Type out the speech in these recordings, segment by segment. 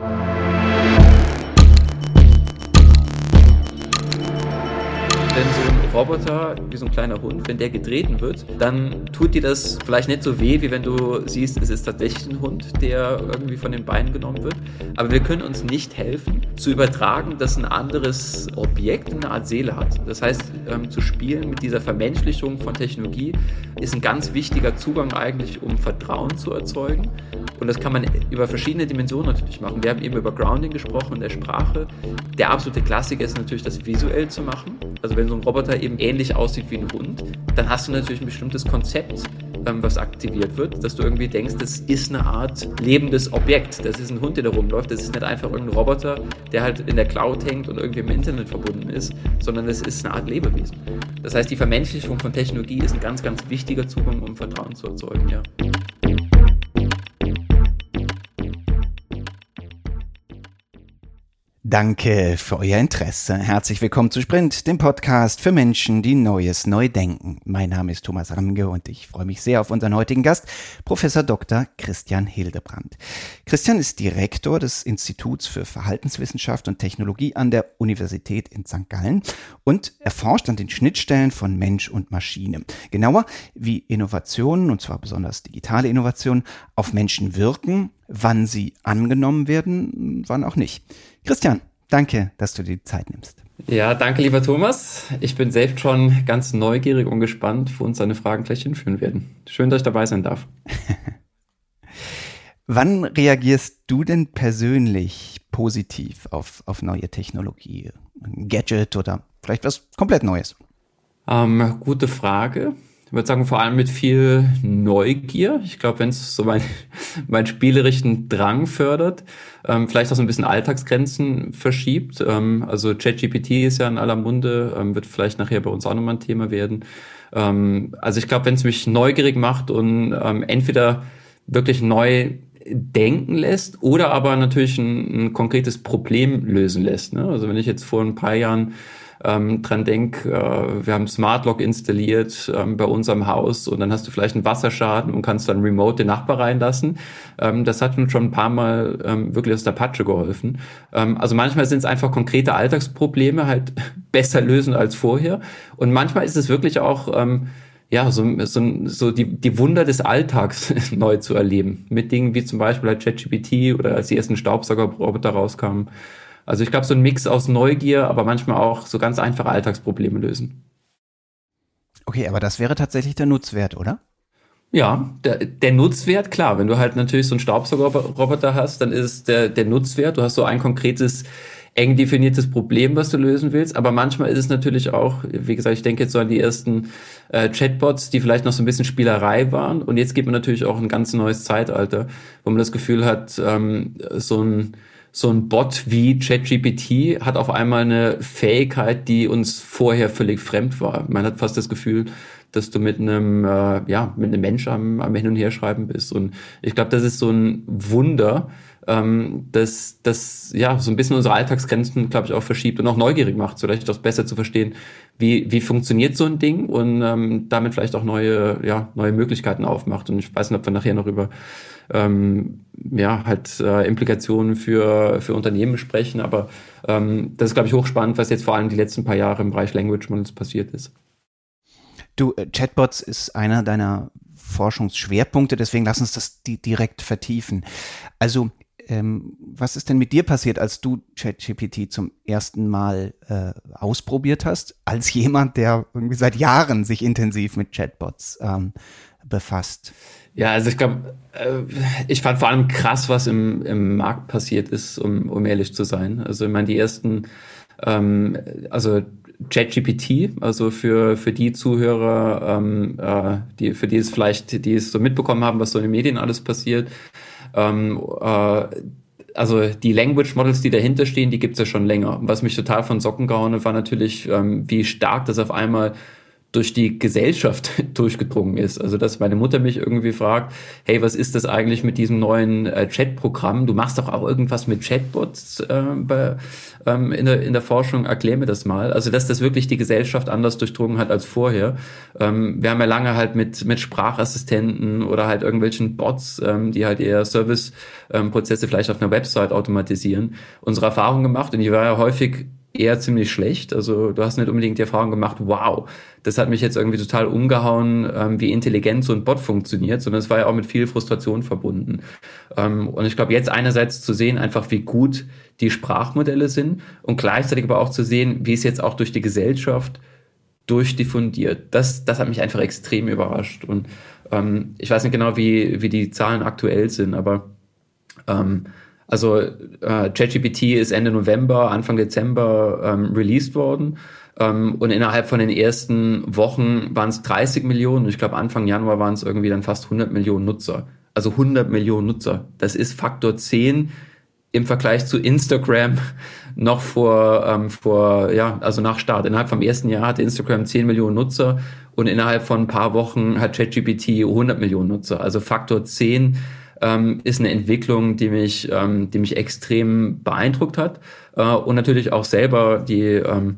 wenn Roboter, wie so ein kleiner Hund, wenn der getreten wird, dann tut dir das vielleicht nicht so weh, wie wenn du siehst, es ist tatsächlich ein Hund, der irgendwie von den Beinen genommen wird. Aber wir können uns nicht helfen, zu übertragen, dass ein anderes Objekt eine Art Seele hat. Das heißt, ähm, zu spielen mit dieser Vermenschlichung von Technologie ist ein ganz wichtiger Zugang eigentlich, um Vertrauen zu erzeugen. Und das kann man über verschiedene Dimensionen natürlich machen. Wir haben eben über Grounding gesprochen und der Sprache. Der absolute Klassiker ist natürlich, das visuell zu machen. Also wenn so ein Roboter eben ähnlich aussieht wie ein Hund, dann hast du natürlich ein bestimmtes Konzept, ähm, was aktiviert wird, dass du irgendwie denkst, das ist eine Art lebendes Objekt. Das ist ein Hund, der da rumläuft. Das ist nicht einfach irgendein Roboter, der halt in der Cloud hängt und irgendwie im Internet verbunden ist, sondern das ist eine Art Lebewesen. Das heißt, die Vermenschlichung von Technologie ist ein ganz, ganz wichtiger Zugang, um Vertrauen zu erzeugen, ja. Danke für euer Interesse. Herzlich willkommen zu Sprint, dem Podcast für Menschen, die Neues neu denken. Mein Name ist Thomas Ramge und ich freue mich sehr auf unseren heutigen Gast, Professor Dr. Christian Hildebrand. Christian ist Direktor des Instituts für Verhaltenswissenschaft und Technologie an der Universität in St. Gallen und erforscht an den Schnittstellen von Mensch und Maschine. Genauer, wie Innovationen, und zwar besonders digitale Innovationen, auf Menschen wirken, wann sie angenommen werden, wann auch nicht. Christian, danke, dass du dir die Zeit nimmst. Ja, danke, lieber Thomas. Ich bin selbst schon ganz neugierig und gespannt, wo uns deine Fragen gleich hinführen werden. Schön, dass ich dabei sein darf. Wann reagierst du denn persönlich positiv auf, auf neue Technologie? Ein Gadget oder vielleicht was komplett Neues? Ähm, gute Frage. Ich würde sagen, vor allem mit viel Neugier. Ich glaube, wenn es so mein, mein spielerischen Drang fördert, ähm, vielleicht auch so ein bisschen Alltagsgrenzen verschiebt. Ähm, also ChatGPT ist ja in aller Munde, ähm, wird vielleicht nachher bei uns auch nochmal ein Thema werden. Ähm, also ich glaube, wenn es mich neugierig macht und ähm, entweder wirklich neu denken lässt oder aber natürlich ein, ein konkretes Problem lösen lässt. Ne? Also wenn ich jetzt vor ein paar Jahren ähm, dran denk, äh, wir haben Smart Lock installiert ähm, bei uns am Haus und dann hast du vielleicht einen Wasserschaden und kannst dann remote den Nachbar reinlassen. Ähm, das hat uns schon ein paar Mal ähm, wirklich aus der Patsche geholfen. Ähm, also manchmal sind es einfach konkrete Alltagsprobleme halt besser lösen als vorher und manchmal ist es wirklich auch ähm, ja, so, so, so die, die Wunder des Alltags neu zu erleben. Mit Dingen wie zum Beispiel halt ChatGPT oder als die ersten Staubsaugerroboter rauskamen. Also ich glaube, so ein Mix aus Neugier, aber manchmal auch so ganz einfache Alltagsprobleme lösen. Okay, aber das wäre tatsächlich der Nutzwert, oder? Ja, der, der Nutzwert, klar, wenn du halt natürlich so einen Staubsaugerroboter hast, dann ist der, der Nutzwert, du hast so ein konkretes, eng definiertes Problem, was du lösen willst, aber manchmal ist es natürlich auch, wie gesagt, ich denke jetzt so an die ersten äh, Chatbots, die vielleicht noch so ein bisschen Spielerei waren und jetzt geht man natürlich auch ein ganz neues Zeitalter, wo man das Gefühl hat, ähm, so ein so ein Bot wie ChatGPT hat auf einmal eine Fähigkeit, die uns vorher völlig fremd war. Man hat fast das Gefühl, dass du mit einem, äh, ja, mit einem Mensch am, am Hin- und Herschreiben bist. Und ich glaube, das ist so ein Wunder, ähm, das, das ja so ein bisschen unsere Alltagsgrenzen, glaube ich, auch verschiebt und auch neugierig macht, vielleicht auch besser zu verstehen, wie, wie funktioniert so ein Ding und ähm, damit vielleicht auch neue, ja, neue Möglichkeiten aufmacht. Und ich weiß nicht, ob wir nachher noch über ähm, ja, halt äh, Implikationen für, für Unternehmen sprechen, aber ähm, das ist, glaube ich, hochspannend, was jetzt vor allem die letzten paar Jahre im Bereich Language Models passiert ist. Du, äh, Chatbots ist einer deiner Forschungsschwerpunkte, deswegen lass uns das di direkt vertiefen. Also ähm, was ist denn mit dir passiert, als du ChatGPT zum ersten Mal äh, ausprobiert hast, als jemand, der irgendwie seit Jahren sich intensiv mit Chatbots ähm, befasst? Ja, also ich glaube, äh, ich fand vor allem krass, was im, im Markt passiert ist, um, um ehrlich zu sein. Also ich meine, die ersten, ähm, also ChatGPT, also für, für die Zuhörer, ähm, äh, die, für die es vielleicht, die es so mitbekommen haben, was so in den Medien alles passiert, ähm, äh, also die Language Models, die dahinter stehen, die gibt's ja schon länger. Was mich total von Socken gehauen hat, war natürlich, ähm, wie stark das auf einmal durch die Gesellschaft durchgedrungen ist. Also dass meine Mutter mich irgendwie fragt, hey, was ist das eigentlich mit diesem neuen äh, Chat-Programm? Du machst doch auch irgendwas mit Chatbots äh, bei, ähm, in, der, in der Forschung, erklär mir das mal. Also dass das wirklich die Gesellschaft anders durchdrungen hat als vorher. Ähm, wir haben ja lange halt mit, mit Sprachassistenten oder halt irgendwelchen Bots, ähm, die halt eher Service-Prozesse ähm, vielleicht auf einer Website automatisieren, unsere Erfahrung gemacht und die war ja häufig eher ziemlich schlecht. Also du hast nicht unbedingt die Erfahrung gemacht, wow, das hat mich jetzt irgendwie total umgehauen, ähm, wie intelligent so ein Bot funktioniert, sondern es war ja auch mit viel Frustration verbunden. Ähm, und ich glaube, jetzt einerseits zu sehen, einfach wie gut die Sprachmodelle sind und gleichzeitig aber auch zu sehen, wie es jetzt auch durch die Gesellschaft durchdiffundiert. Das, das hat mich einfach extrem überrascht. Und ähm, ich weiß nicht genau, wie, wie die Zahlen aktuell sind, aber ähm, also äh, ChatGPT ist Ende November, Anfang Dezember ähm, released worden. Ähm, und innerhalb von den ersten Wochen waren es 30 Millionen. Ich glaube, Anfang Januar waren es irgendwie dann fast 100 Millionen Nutzer. Also 100 Millionen Nutzer. Das ist Faktor 10 im Vergleich zu Instagram noch vor, ähm, vor, ja, also nach Start. Innerhalb vom ersten Jahr hatte Instagram 10 Millionen Nutzer und innerhalb von ein paar Wochen hat ChatGPT 100 Millionen Nutzer. Also Faktor 10 ähm, ist eine Entwicklung, die mich, ähm, die mich extrem beeindruckt hat äh, und natürlich auch selber die, ähm,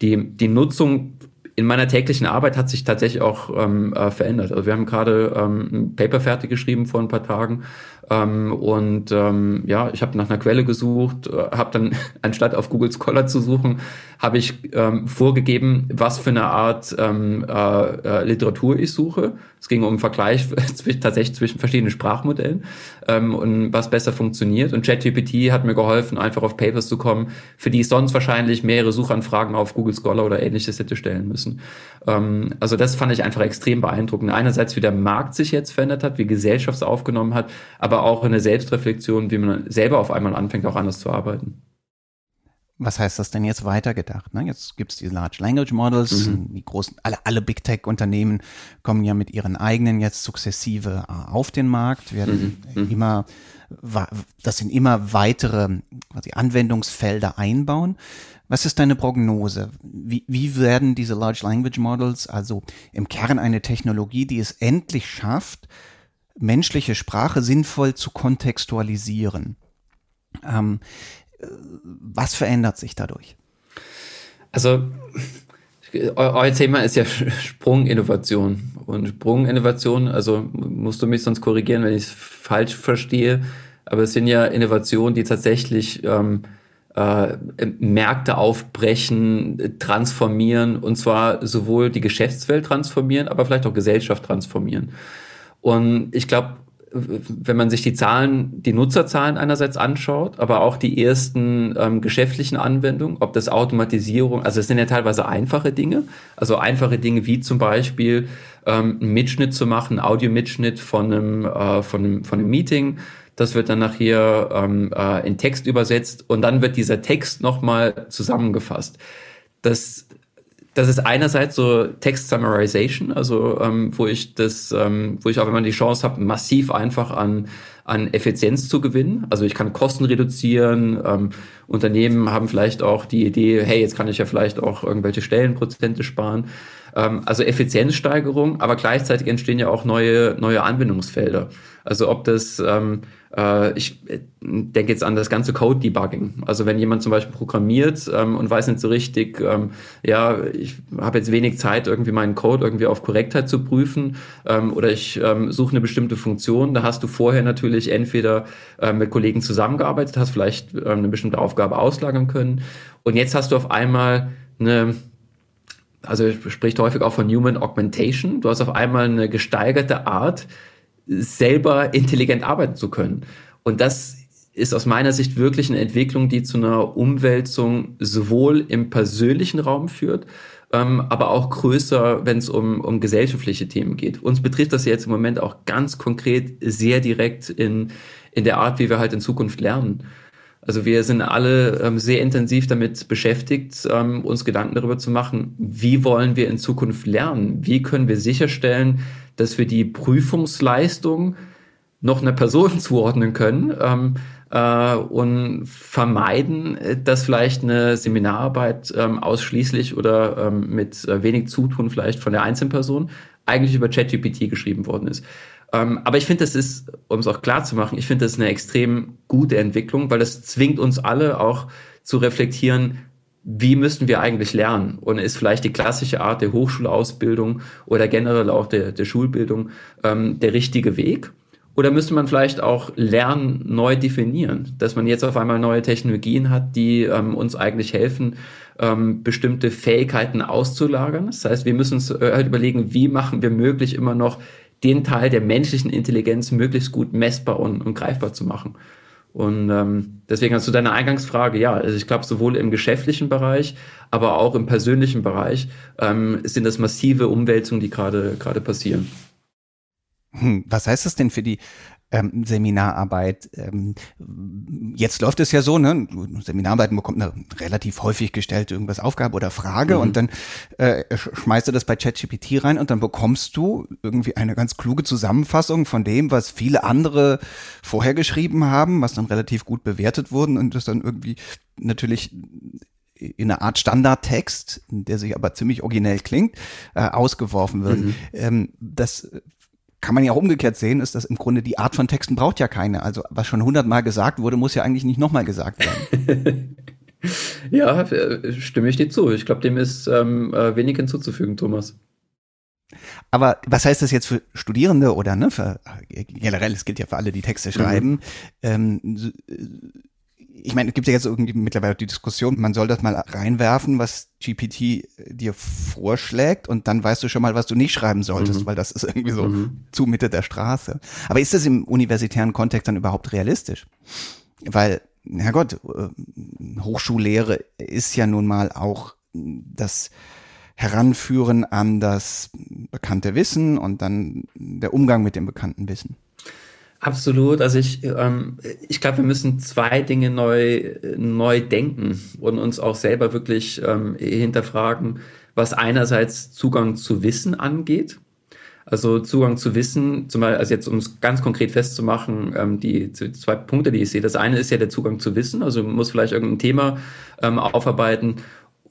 die, die Nutzung in meiner täglichen Arbeit hat sich tatsächlich auch ähm, äh, verändert. Also wir haben gerade ähm, ein Paper fertig geschrieben vor ein paar Tagen ähm, und ähm, ja, ich habe nach einer Quelle gesucht, äh, habe dann anstatt auf Google Scholar zu suchen, habe ich ähm, vorgegeben, was für eine Art ähm, äh, äh, Literatur ich suche. Es ging um Vergleich tatsächlich zwischen verschiedenen Sprachmodellen ähm, und was besser funktioniert. Und ChatGPT hat mir geholfen, einfach auf Papers zu kommen, für die ich sonst wahrscheinlich mehrere Suchanfragen auf Google Scholar oder ähnliches hätte stellen müssen. Ähm, also das fand ich einfach extrem beeindruckend. Einerseits, wie der Markt sich jetzt verändert hat, wie Gesellschaft es aufgenommen hat, aber auch eine Selbstreflexion, wie man selber auf einmal anfängt, auch anders zu arbeiten. Was heißt das denn jetzt weitergedacht? Ne? Jetzt gibt es die Large Language Models, mhm. die großen, alle, alle Big Tech-Unternehmen kommen ja mit ihren eigenen jetzt sukzessive äh, auf den Markt, werden mhm. mhm. immer, das sind immer weitere quasi Anwendungsfelder einbauen. Was ist deine Prognose? Wie, wie werden diese Large Language Models, also im Kern eine Technologie, die es endlich schafft, menschliche Sprache sinnvoll zu kontextualisieren? Ähm, was verändert sich dadurch? Also, euer Thema ist ja Sprunginnovation. Und Sprunginnovation, also musst du mich sonst korrigieren, wenn ich es falsch verstehe, aber es sind ja Innovationen, die tatsächlich ähm, äh, Märkte aufbrechen, transformieren und zwar sowohl die Geschäftswelt transformieren, aber vielleicht auch Gesellschaft transformieren. Und ich glaube, wenn man sich die Zahlen, die Nutzerzahlen einerseits anschaut, aber auch die ersten ähm, geschäftlichen Anwendungen, ob das Automatisierung, also es sind ja teilweise einfache Dinge, also einfache Dinge wie zum Beispiel ähm, einen Mitschnitt zu machen, einen Audio-Mitschnitt von einem, äh, von einem, von einem Meeting, das wird dann nachher ähm, äh, in Text übersetzt und dann wird dieser Text nochmal zusammengefasst. Das das ist einerseits so Text Summarization, also ähm, wo ich das, ähm, wo ich auch, man die Chance habe, massiv einfach an an Effizienz zu gewinnen. Also ich kann Kosten reduzieren. Ähm, Unternehmen haben vielleicht auch die Idee, hey, jetzt kann ich ja vielleicht auch irgendwelche Stellenprozente sparen. Ähm, also Effizienzsteigerung, aber gleichzeitig entstehen ja auch neue neue Anwendungsfelder. Also ob das ähm, äh, ich äh, denke jetzt an das ganze Code-Debugging. Also wenn jemand zum Beispiel programmiert ähm, und weiß nicht so richtig, ähm, ja, ich habe jetzt wenig Zeit, irgendwie meinen Code irgendwie auf Korrektheit zu prüfen ähm, oder ich ähm, suche eine bestimmte Funktion, da hast du vorher natürlich entweder äh, mit Kollegen zusammengearbeitet, hast vielleicht äh, eine bestimmte Aufgabe auslagern können und jetzt hast du auf einmal eine also spricht häufig auch von Human Augmentation. Du hast auf einmal eine gesteigerte Art, selber intelligent arbeiten zu können. Und das ist aus meiner Sicht wirklich eine Entwicklung, die zu einer Umwälzung sowohl im persönlichen Raum führt, ähm, aber auch größer, wenn es um, um gesellschaftliche Themen geht. Uns betrifft das jetzt im Moment auch ganz konkret sehr direkt in, in der Art, wie wir halt in Zukunft lernen. Also wir sind alle ähm, sehr intensiv damit beschäftigt, ähm, uns Gedanken darüber zu machen, wie wollen wir in Zukunft lernen? Wie können wir sicherstellen, dass wir die Prüfungsleistung noch einer Person zuordnen können, ähm, äh, und vermeiden, dass vielleicht eine Seminararbeit ähm, ausschließlich oder ähm, mit äh, wenig Zutun vielleicht von der Einzelperson eigentlich über ChatGPT geschrieben worden ist. Ähm, aber ich finde, das ist, um es auch klar zu machen, ich finde das eine extrem gute Entwicklung, weil das zwingt uns alle auch zu reflektieren, wie müssten wir eigentlich lernen? Und ist vielleicht die klassische Art der Hochschulausbildung oder generell auch der, der Schulbildung ähm, der richtige Weg? Oder müsste man vielleicht auch Lernen neu definieren, dass man jetzt auf einmal neue Technologien hat, die ähm, uns eigentlich helfen, ähm, bestimmte Fähigkeiten auszulagern? Das heißt, wir müssen uns äh, halt überlegen, wie machen wir möglich immer noch den Teil der menschlichen Intelligenz möglichst gut messbar und, und greifbar zu machen. Und ähm, deswegen hast du deine Eingangsfrage, ja, also ich glaube, sowohl im geschäftlichen Bereich, aber auch im persönlichen Bereich ähm, sind das massive Umwälzungen, die gerade gerade passieren. Hm, was heißt das denn für die ähm, Seminararbeit. Ähm, jetzt läuft es ja so, ne? Seminararbeiten bekommt eine relativ häufig gestellte irgendwas Aufgabe oder Frage mhm. und dann äh, schmeißt du das bei ChatGPT rein und dann bekommst du irgendwie eine ganz kluge Zusammenfassung von dem, was viele andere vorher geschrieben haben, was dann relativ gut bewertet wurden und das dann irgendwie natürlich in einer Art Standardtext, der sich aber ziemlich originell klingt, äh, ausgeworfen wird. Mhm. Ähm, das kann man ja auch umgekehrt sehen, ist, dass im Grunde die Art von Texten braucht ja keine. Also was schon hundertmal gesagt wurde, muss ja eigentlich nicht nochmal gesagt werden. ja, äh, stimme ich dir zu. Ich glaube, dem ist ähm, äh, wenig hinzuzufügen, Thomas. Aber was heißt das jetzt für Studierende oder ne, für, generell, es gilt ja für alle, die Texte schreiben, mhm. ähm, ich meine, es gibt ja jetzt irgendwie mittlerweile die Diskussion, man soll das mal reinwerfen, was GPT dir vorschlägt und dann weißt du schon mal, was du nicht schreiben solltest, mhm. weil das ist irgendwie so mhm. zu Mitte der Straße. Aber ist das im universitären Kontext dann überhaupt realistisch? Weil, Herrgott, äh, Hochschullehre ist ja nun mal auch das Heranführen an das bekannte Wissen und dann der Umgang mit dem bekannten Wissen. Absolut. Also ich, ähm, ich glaube, wir müssen zwei Dinge neu, neu denken und uns auch selber wirklich ähm, hinterfragen, was einerseits Zugang zu Wissen angeht. Also Zugang zu Wissen, zum Beispiel, also jetzt um es ganz konkret festzumachen, ähm, die, die zwei Punkte, die ich sehe. Das eine ist ja der Zugang zu Wissen, also man muss vielleicht irgendein Thema ähm, aufarbeiten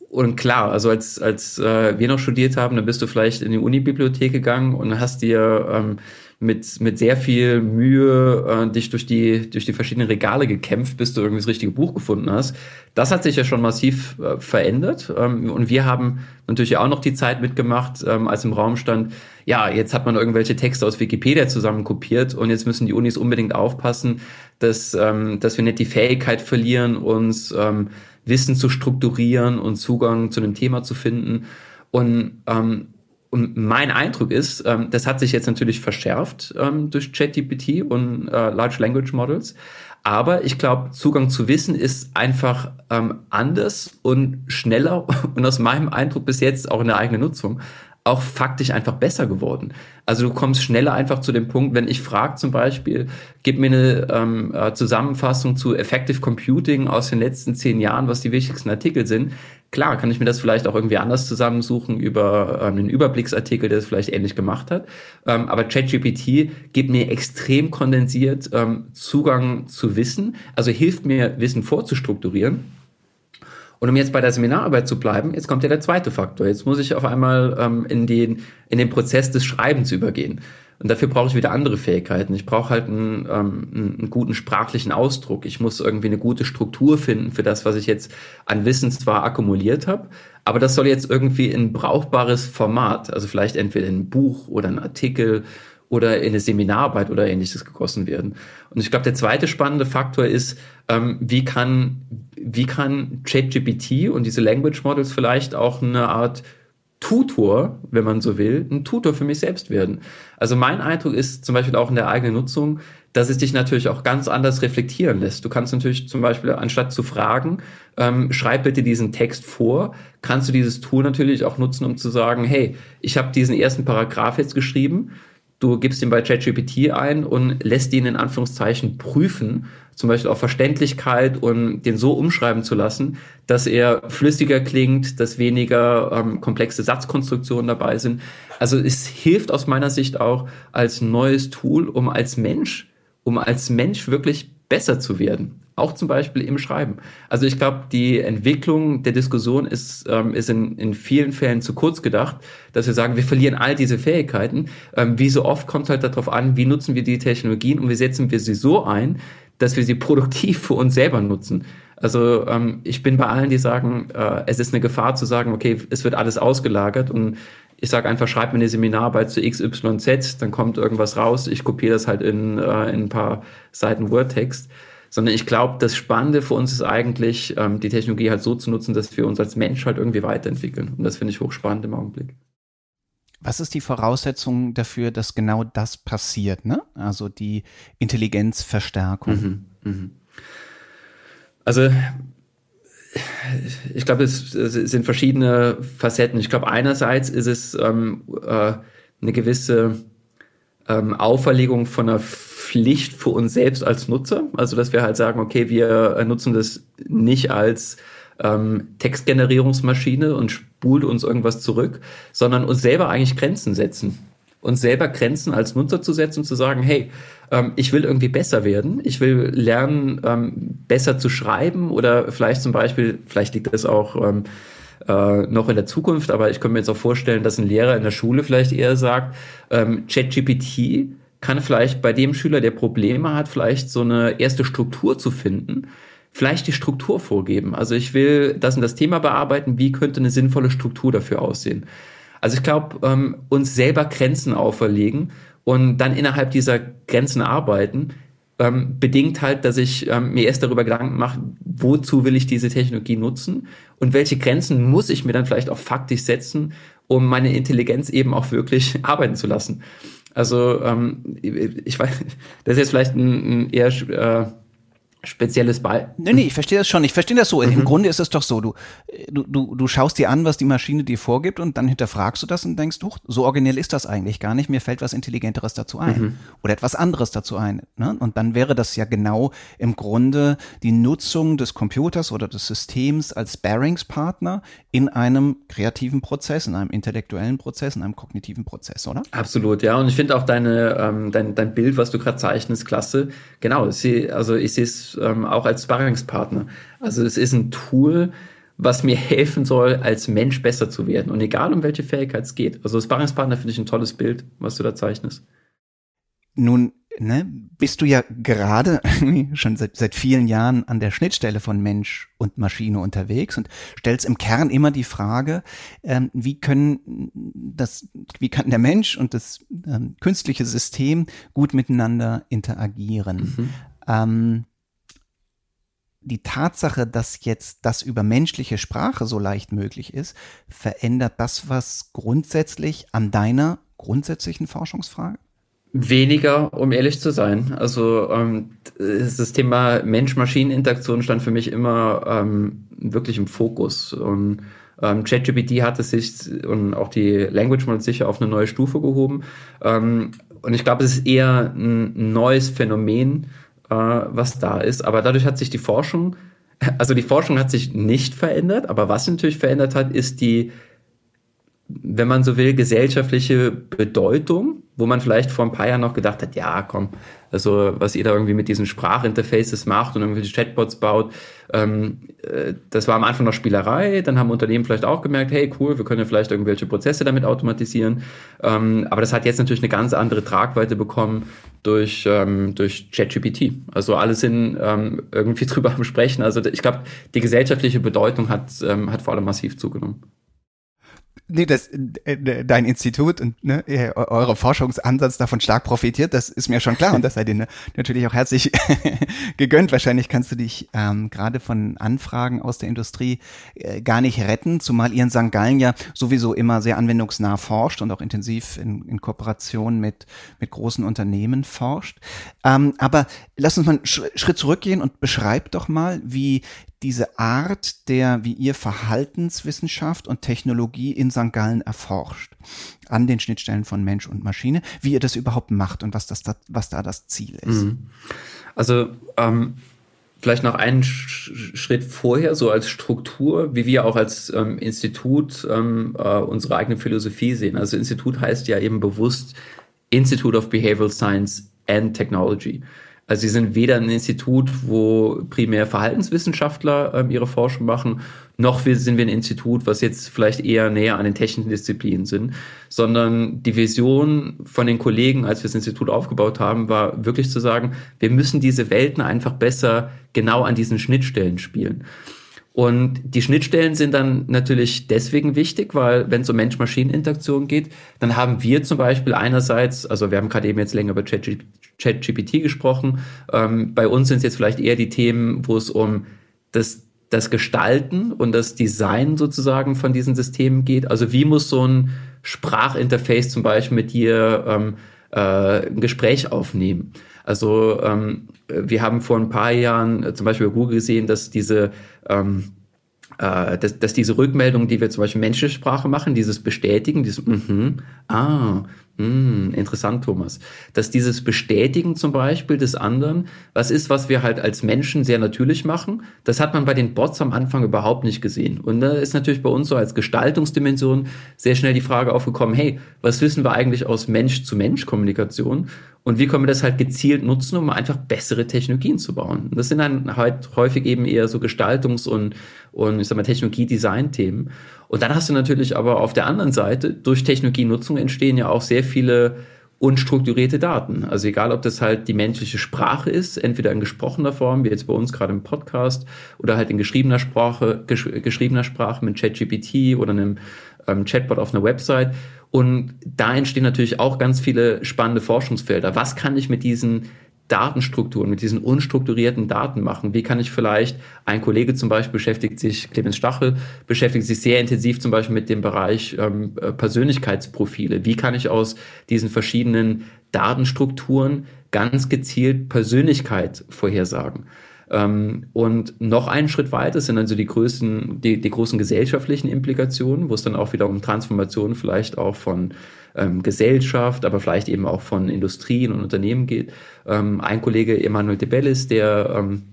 und klar, also als, als äh, wir noch studiert haben, dann bist du vielleicht in die Unibibliothek gegangen und hast dir ähm, mit, mit sehr viel Mühe äh, dich durch die, durch die verschiedenen Regale gekämpft, bis du irgendwie das richtige Buch gefunden hast. Das hat sich ja schon massiv äh, verändert. Ähm, und wir haben natürlich auch noch die Zeit mitgemacht, ähm, als im Raum stand, ja, jetzt hat man irgendwelche Texte aus Wikipedia zusammenkopiert und jetzt müssen die Unis unbedingt aufpassen, dass, ähm, dass wir nicht die Fähigkeit verlieren, uns ähm, Wissen zu strukturieren und Zugang zu einem Thema zu finden. Und ähm, und mein Eindruck ist, ähm, das hat sich jetzt natürlich verschärft ähm, durch ChatGPT und äh, Large Language Models. Aber ich glaube, Zugang zu Wissen ist einfach ähm, anders und schneller und aus meinem Eindruck bis jetzt auch in der eigenen Nutzung auch faktisch einfach besser geworden. Also du kommst schneller einfach zu dem Punkt, wenn ich frage zum Beispiel, gib mir eine ähm, äh, Zusammenfassung zu Effective Computing aus den letzten zehn Jahren, was die wichtigsten Artikel sind. Klar, kann ich mir das vielleicht auch irgendwie anders zusammensuchen über ähm, einen Überblicksartikel, der es vielleicht ähnlich gemacht hat. Ähm, aber ChatGPT gibt mir extrem kondensiert ähm, Zugang zu Wissen, also hilft mir, Wissen vorzustrukturieren und um jetzt bei der Seminararbeit zu bleiben, jetzt kommt ja der zweite Faktor. Jetzt muss ich auf einmal ähm, in, den, in den Prozess des Schreibens übergehen. Und dafür brauche ich wieder andere Fähigkeiten. Ich brauche halt einen, ähm, einen guten sprachlichen Ausdruck. Ich muss irgendwie eine gute Struktur finden für das, was ich jetzt an Wissen zwar akkumuliert habe, aber das soll jetzt irgendwie in brauchbares Format, also vielleicht entweder in ein Buch oder ein Artikel oder in eine Seminararbeit oder ähnliches gegossen werden. Und ich glaube, der zweite spannende Faktor ist, ähm, wie kann, wie kann ChatGPT und diese Language Models vielleicht auch eine Art Tutor, wenn man so will, ein Tutor für mich selbst werden. Also mein Eindruck ist zum Beispiel auch in der eigenen Nutzung, dass es dich natürlich auch ganz anders reflektieren lässt. Du kannst natürlich zum Beispiel, anstatt zu fragen, ähm, schreib bitte diesen Text vor, kannst du dieses Tool natürlich auch nutzen, um zu sagen, hey, ich habe diesen ersten Paragraph jetzt geschrieben, Du gibst ihn bei ChatGPT ein und lässt ihn in Anführungszeichen prüfen, zum Beispiel auf Verständlichkeit und den so umschreiben zu lassen, dass er flüssiger klingt, dass weniger ähm, komplexe Satzkonstruktionen dabei sind. Also es hilft aus meiner Sicht auch als neues Tool, um als Mensch, um als Mensch wirklich besser zu werden. Auch zum Beispiel im Schreiben. Also ich glaube, die Entwicklung der Diskussion ist, ähm, ist in, in vielen Fällen zu kurz gedacht, dass wir sagen, wir verlieren all diese Fähigkeiten. Ähm, wie so oft kommt halt darauf an, wie nutzen wir die Technologien und wie setzen wir sie so ein, dass wir sie produktiv für uns selber nutzen. Also ähm, ich bin bei allen, die sagen, äh, es ist eine Gefahr zu sagen, okay, es wird alles ausgelagert und ich sage einfach, schreib mir eine Seminararbeit zu XYZ, dann kommt irgendwas raus, ich kopiere das halt in, äh, in ein paar Seiten Word-Text. Sondern ich glaube, das Spannende für uns ist eigentlich, ähm, die Technologie halt so zu nutzen, dass wir uns als Mensch halt irgendwie weiterentwickeln. Und das finde ich hochspannend im Augenblick. Was ist die Voraussetzung dafür, dass genau das passiert? Ne? Also die Intelligenzverstärkung. Mhm, mh. Also ich glaube, es, sind verschiedene Facetten. Ich glaube, einerseits ist es ähm, äh, eine gewisse ähm, Auferlegung von einer Pflicht für uns selbst als Nutzer. Also, dass wir halt sagen, okay, wir nutzen das nicht als ähm, Textgenerierungsmaschine und spult uns irgendwas zurück, sondern uns selber eigentlich Grenzen setzen. Uns selber Grenzen als Nutzer zu setzen und zu sagen, hey, ähm, ich will irgendwie besser werden, ich will lernen, ähm, besser zu schreiben oder vielleicht zum Beispiel, vielleicht liegt das auch ähm, äh, noch in der Zukunft, aber ich könnte mir jetzt auch vorstellen, dass ein Lehrer in der Schule vielleicht eher sagt, ähm, ChatGPT kann vielleicht bei dem Schüler, der Probleme hat, vielleicht so eine erste Struktur zu finden, vielleicht die Struktur vorgeben. Also ich will das und das Thema bearbeiten, wie könnte eine sinnvolle Struktur dafür aussehen? Also ich glaube, ähm, uns selber Grenzen auferlegen und dann innerhalb dieser Grenzen arbeiten, ähm, bedingt halt, dass ich ähm, mir erst darüber Gedanken mache, wozu will ich diese Technologie nutzen und welche Grenzen muss ich mir dann vielleicht auch faktisch setzen, um meine Intelligenz eben auch wirklich arbeiten zu lassen. Also ähm, ich weiß, das ist jetzt vielleicht ein, ein eher äh, spezielles Ball. Nee, nee, ich verstehe das schon. Ich verstehe das so. Mhm. Im Grunde ist es doch so, du, du, du, du schaust dir an, was die Maschine dir vorgibt und dann hinterfragst du das und denkst, du, so originell ist das eigentlich gar nicht. Mir fällt was Intelligenteres dazu ein. Mhm. Oder etwas anderes dazu ein. Ne? Und dann wäre das ja genau im Grunde die Nutzung des Computers oder des Systems als Bearingspartner in einem kreativen Prozess, in einem intellektuellen Prozess, in einem kognitiven Prozess, oder? Absolut, ja. Und ich finde auch deine, ähm, dein, dein Bild, was du gerade zeichnest, klasse. Genau, sie, also ich sehe es ähm, auch als Sparringspartner. Also es ist ein Tool, was mir helfen soll, als Mensch besser zu werden. Und egal um welche Fähigkeit es geht. Also Sparringspartner finde ich ein tolles Bild, was du da zeichnest. Nun ne, bist du ja gerade schon seit, seit vielen Jahren an der Schnittstelle von Mensch und Maschine unterwegs und stellst im Kern immer die Frage, ähm, wie können das, wie kann der Mensch und das ähm, künstliche System gut miteinander interagieren? Mhm. Ähm, die Tatsache, dass jetzt das über menschliche Sprache so leicht möglich ist, verändert das was grundsätzlich an deiner grundsätzlichen Forschungsfrage? Weniger, um ehrlich zu sein. Also ähm, das Thema Mensch-Maschinen-Interaktion stand für mich immer ähm, wirklich im Fokus. Und ähm, ChatGPT hat es sich und auch die Language Models sicher auf eine neue Stufe gehoben. Ähm, und ich glaube, es ist eher ein neues Phänomen, äh, was da ist. Aber dadurch hat sich die Forschung, also die Forschung hat sich nicht verändert, aber was natürlich verändert hat, ist die, wenn man so will, gesellschaftliche Bedeutung, wo man vielleicht vor ein paar Jahren noch gedacht hat, ja, komm, also was ihr da irgendwie mit diesen Sprachinterfaces macht und irgendwelche Chatbots baut, ähm, äh, das war am Anfang noch Spielerei, dann haben Unternehmen vielleicht auch gemerkt, hey cool, wir können ja vielleicht irgendwelche Prozesse damit automatisieren. Ähm, aber das hat jetzt natürlich eine ganz andere Tragweite bekommen durch, ähm, durch ChatGPT. Also alle sind ähm, irgendwie drüber am Sprechen. Also ich glaube, die gesellschaftliche Bedeutung hat, ähm, hat vor allem massiv zugenommen. Nee, das, äh, dein Institut und ne, euer Forschungsansatz davon stark profitiert, das ist mir schon klar und das sei dir natürlich auch herzlich gegönnt. Wahrscheinlich kannst du dich ähm, gerade von Anfragen aus der Industrie äh, gar nicht retten, zumal ihr in St. Gallen ja sowieso immer sehr anwendungsnah forscht und auch intensiv in, in Kooperation mit, mit großen Unternehmen forscht. Ähm, aber lass uns mal einen Schritt zurückgehen und beschreib doch mal, wie diese Art der, wie ihr Verhaltenswissenschaft und Technologie in St. Gallen erforscht, an den Schnittstellen von Mensch und Maschine, wie ihr das überhaupt macht und was, das da, was da das Ziel ist. Mhm. Also ähm, vielleicht noch einen Sch Schritt vorher, so als Struktur, wie wir auch als ähm, Institut ähm, äh, unsere eigene Philosophie sehen. Also Institut heißt ja eben bewusst Institute of Behavioral Science and Technology. Also sie sind weder ein Institut, wo primär Verhaltenswissenschaftler ähm, ihre Forschung machen, noch sind wir ein Institut, was jetzt vielleicht eher näher an den technischen Disziplinen sind, sondern die Vision von den Kollegen, als wir das Institut aufgebaut haben, war wirklich zu sagen, wir müssen diese Welten einfach besser genau an diesen Schnittstellen spielen. Und die Schnittstellen sind dann natürlich deswegen wichtig, weil wenn es um Mensch-Maschinen-Interaktion geht, dann haben wir zum Beispiel einerseits, also wir haben gerade eben jetzt länger über ChatGPT gesprochen, ähm, bei uns sind es jetzt vielleicht eher die Themen, wo es um das, das Gestalten und das Design sozusagen von diesen Systemen geht. Also wie muss so ein Sprachinterface zum Beispiel mit dir ähm, äh, ein Gespräch aufnehmen? Also ähm, wir haben vor ein paar Jahren zum Beispiel bei Google gesehen, dass diese ähm, äh, dass, dass diese Rückmeldung, die wir zum Beispiel menschliche Sprache machen, dieses Bestätigen, dieses mhm, ah, Mm, interessant, Thomas. Dass dieses Bestätigen zum Beispiel des anderen, was ist, was wir halt als Menschen sehr natürlich machen, das hat man bei den Bots am Anfang überhaupt nicht gesehen. Und da ist natürlich bei uns so als Gestaltungsdimension sehr schnell die Frage aufgekommen, hey, was wissen wir eigentlich aus Mensch-zu-Mensch-Kommunikation? Und wie können wir das halt gezielt nutzen, um einfach bessere Technologien zu bauen? Und das sind dann halt häufig eben eher so Gestaltungs- und, und ich sag mal, Technologie-Design-Themen. Und dann hast du natürlich aber auf der anderen Seite, durch Technologienutzung entstehen ja auch sehr viele unstrukturierte Daten. Also egal, ob das halt die menschliche Sprache ist, entweder in gesprochener Form, wie jetzt bei uns gerade im Podcast, oder halt in geschriebener Sprache, gesch geschriebener Sprache mit ChatGPT oder einem ähm, Chatbot auf einer Website. Und da entstehen natürlich auch ganz viele spannende Forschungsfelder. Was kann ich mit diesen Datenstrukturen, mit diesen unstrukturierten Daten machen? Wie kann ich vielleicht, ein Kollege zum Beispiel beschäftigt sich, Clemens Stachel, beschäftigt sich sehr intensiv zum Beispiel mit dem Bereich ähm, äh, Persönlichkeitsprofile. Wie kann ich aus diesen verschiedenen Datenstrukturen ganz gezielt Persönlichkeit vorhersagen? Ähm, und noch einen Schritt weiter sind also die größten, die, die großen gesellschaftlichen Implikationen, wo es dann auch wieder um Transformation vielleicht auch von ähm, Gesellschaft, aber vielleicht eben auch von Industrien und Unternehmen geht. Ähm, ein Kollege, Emanuel de Bellis, der ähm,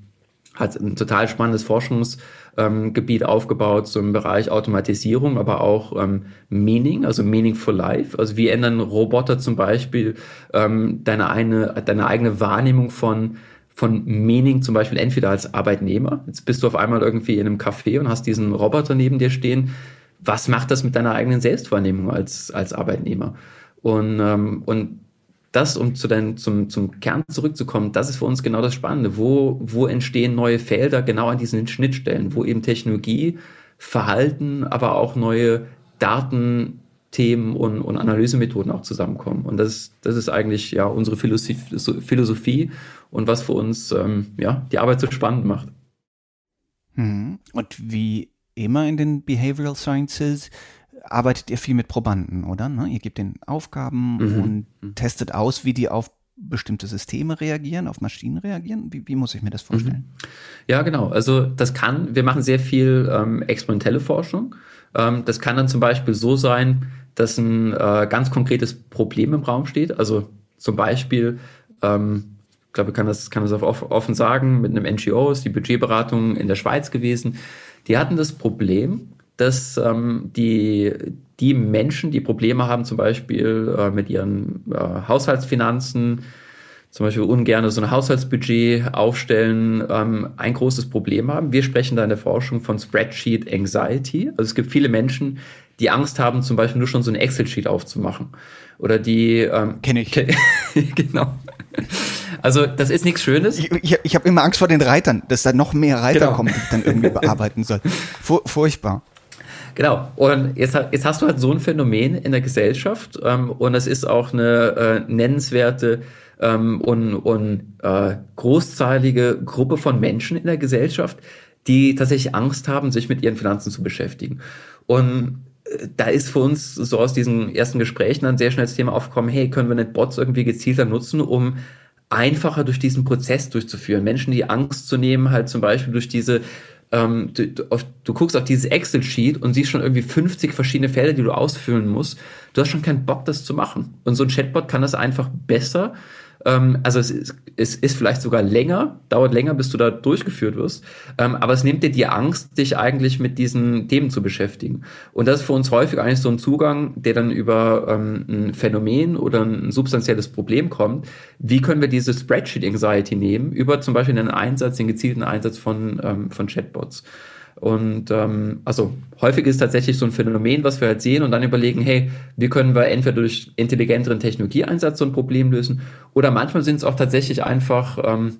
hat ein total spannendes Forschungsgebiet ähm, aufgebaut zum Bereich Automatisierung, aber auch ähm, Meaning, also Meaningful Life. Also wie ändern Roboter zum Beispiel ähm, deine, eine, deine eigene Wahrnehmung von von Meaning zum Beispiel entweder als Arbeitnehmer, jetzt bist du auf einmal irgendwie in einem Café und hast diesen Roboter neben dir stehen, was macht das mit deiner eigenen Selbstwahrnehmung als, als Arbeitnehmer? Und, ähm, und das, um zu dein, zum, zum Kern zurückzukommen, das ist für uns genau das Spannende. Wo, wo entstehen neue Felder genau an diesen Schnittstellen, wo eben Technologie, Verhalten, aber auch neue Datenthemen und, und Analysemethoden auch zusammenkommen. Und das, das ist eigentlich ja unsere Philosophie, Philosophie und was für uns ähm, ja, die Arbeit so spannend macht. Hm. Und wie immer in den Behavioral Sciences arbeitet ihr viel mit Probanden, oder? Ne? Ihr gebt den Aufgaben mhm. und mhm. testet aus, wie die auf bestimmte Systeme reagieren, auf Maschinen reagieren? Wie, wie muss ich mir das vorstellen? Mhm. Ja, genau. Also das kann, wir machen sehr viel ähm, experimentelle Forschung. Ähm, das kann dann zum Beispiel so sein, dass ein äh, ganz konkretes Problem im Raum steht. Also zum Beispiel, ähm, glaube, ich kann das, kann das auch offen sagen, mit einem NGO ist die Budgetberatung in der Schweiz gewesen. Die hatten das Problem, dass ähm, die, die Menschen, die Probleme haben, zum Beispiel äh, mit ihren äh, Haushaltsfinanzen, zum Beispiel ungern so ein Haushaltsbudget aufstellen, ähm, ein großes Problem haben. Wir sprechen da in der Forschung von Spreadsheet Anxiety. Also es gibt viele Menschen, die Angst haben, zum Beispiel nur schon so ein Excel-Sheet aufzumachen. Oder die ähm, kenne ich. genau. Also das ist nichts Schönes. Ich, ich, ich habe immer Angst vor den Reitern, dass da noch mehr Reiter genau. kommen, die ich dann irgendwie bearbeiten soll. Fur, furchtbar. Genau. Und jetzt, jetzt hast du halt so ein Phänomen in der Gesellschaft ähm, und es ist auch eine äh, nennenswerte ähm, und, und äh, großzahlige Gruppe von Menschen in der Gesellschaft, die tatsächlich Angst haben, sich mit ihren Finanzen zu beschäftigen. Und da ist für uns so aus diesen ersten Gesprächen dann sehr schnell das Thema aufgekommen, hey, können wir nicht Bots irgendwie gezielter nutzen, um einfacher durch diesen Prozess durchzuführen. Menschen die Angst zu nehmen, halt zum Beispiel durch diese ähm, du, du, auf, du guckst auf dieses Excel-Sheet und siehst schon irgendwie 50 verschiedene Felder, die du ausfüllen musst. Du hast schon keinen Bock, das zu machen. Und so ein Chatbot kann das einfach besser Ähm, also es ist, es ist vielleicht sogar länger, dauert länger, bis du da durchgeführt wirst. Ähm, aber es nimmt dir die Angst, dich eigentlich mit diesen Themen zu beschäftigen. Und das ist für uns häufig eigentlich so ein Zugang, der dann über ähm, ein Phänomen oder ein substanzielles Problem kommt. Wie können wir diese Spreadsheet Anxiety nehmen über zum Beispiel einen Einsatz, den gezielten Einsatz von, ähm, von Chatbots? Und ähm, also häufig ist tatsächlich so ein Phänomen, was wir halt sehen und dann überlegen, hey, wie können wir entweder durch intelligenteren Technologieeinsatz so ein Problem lösen oder manchmal sind es auch tatsächlich einfach ähm,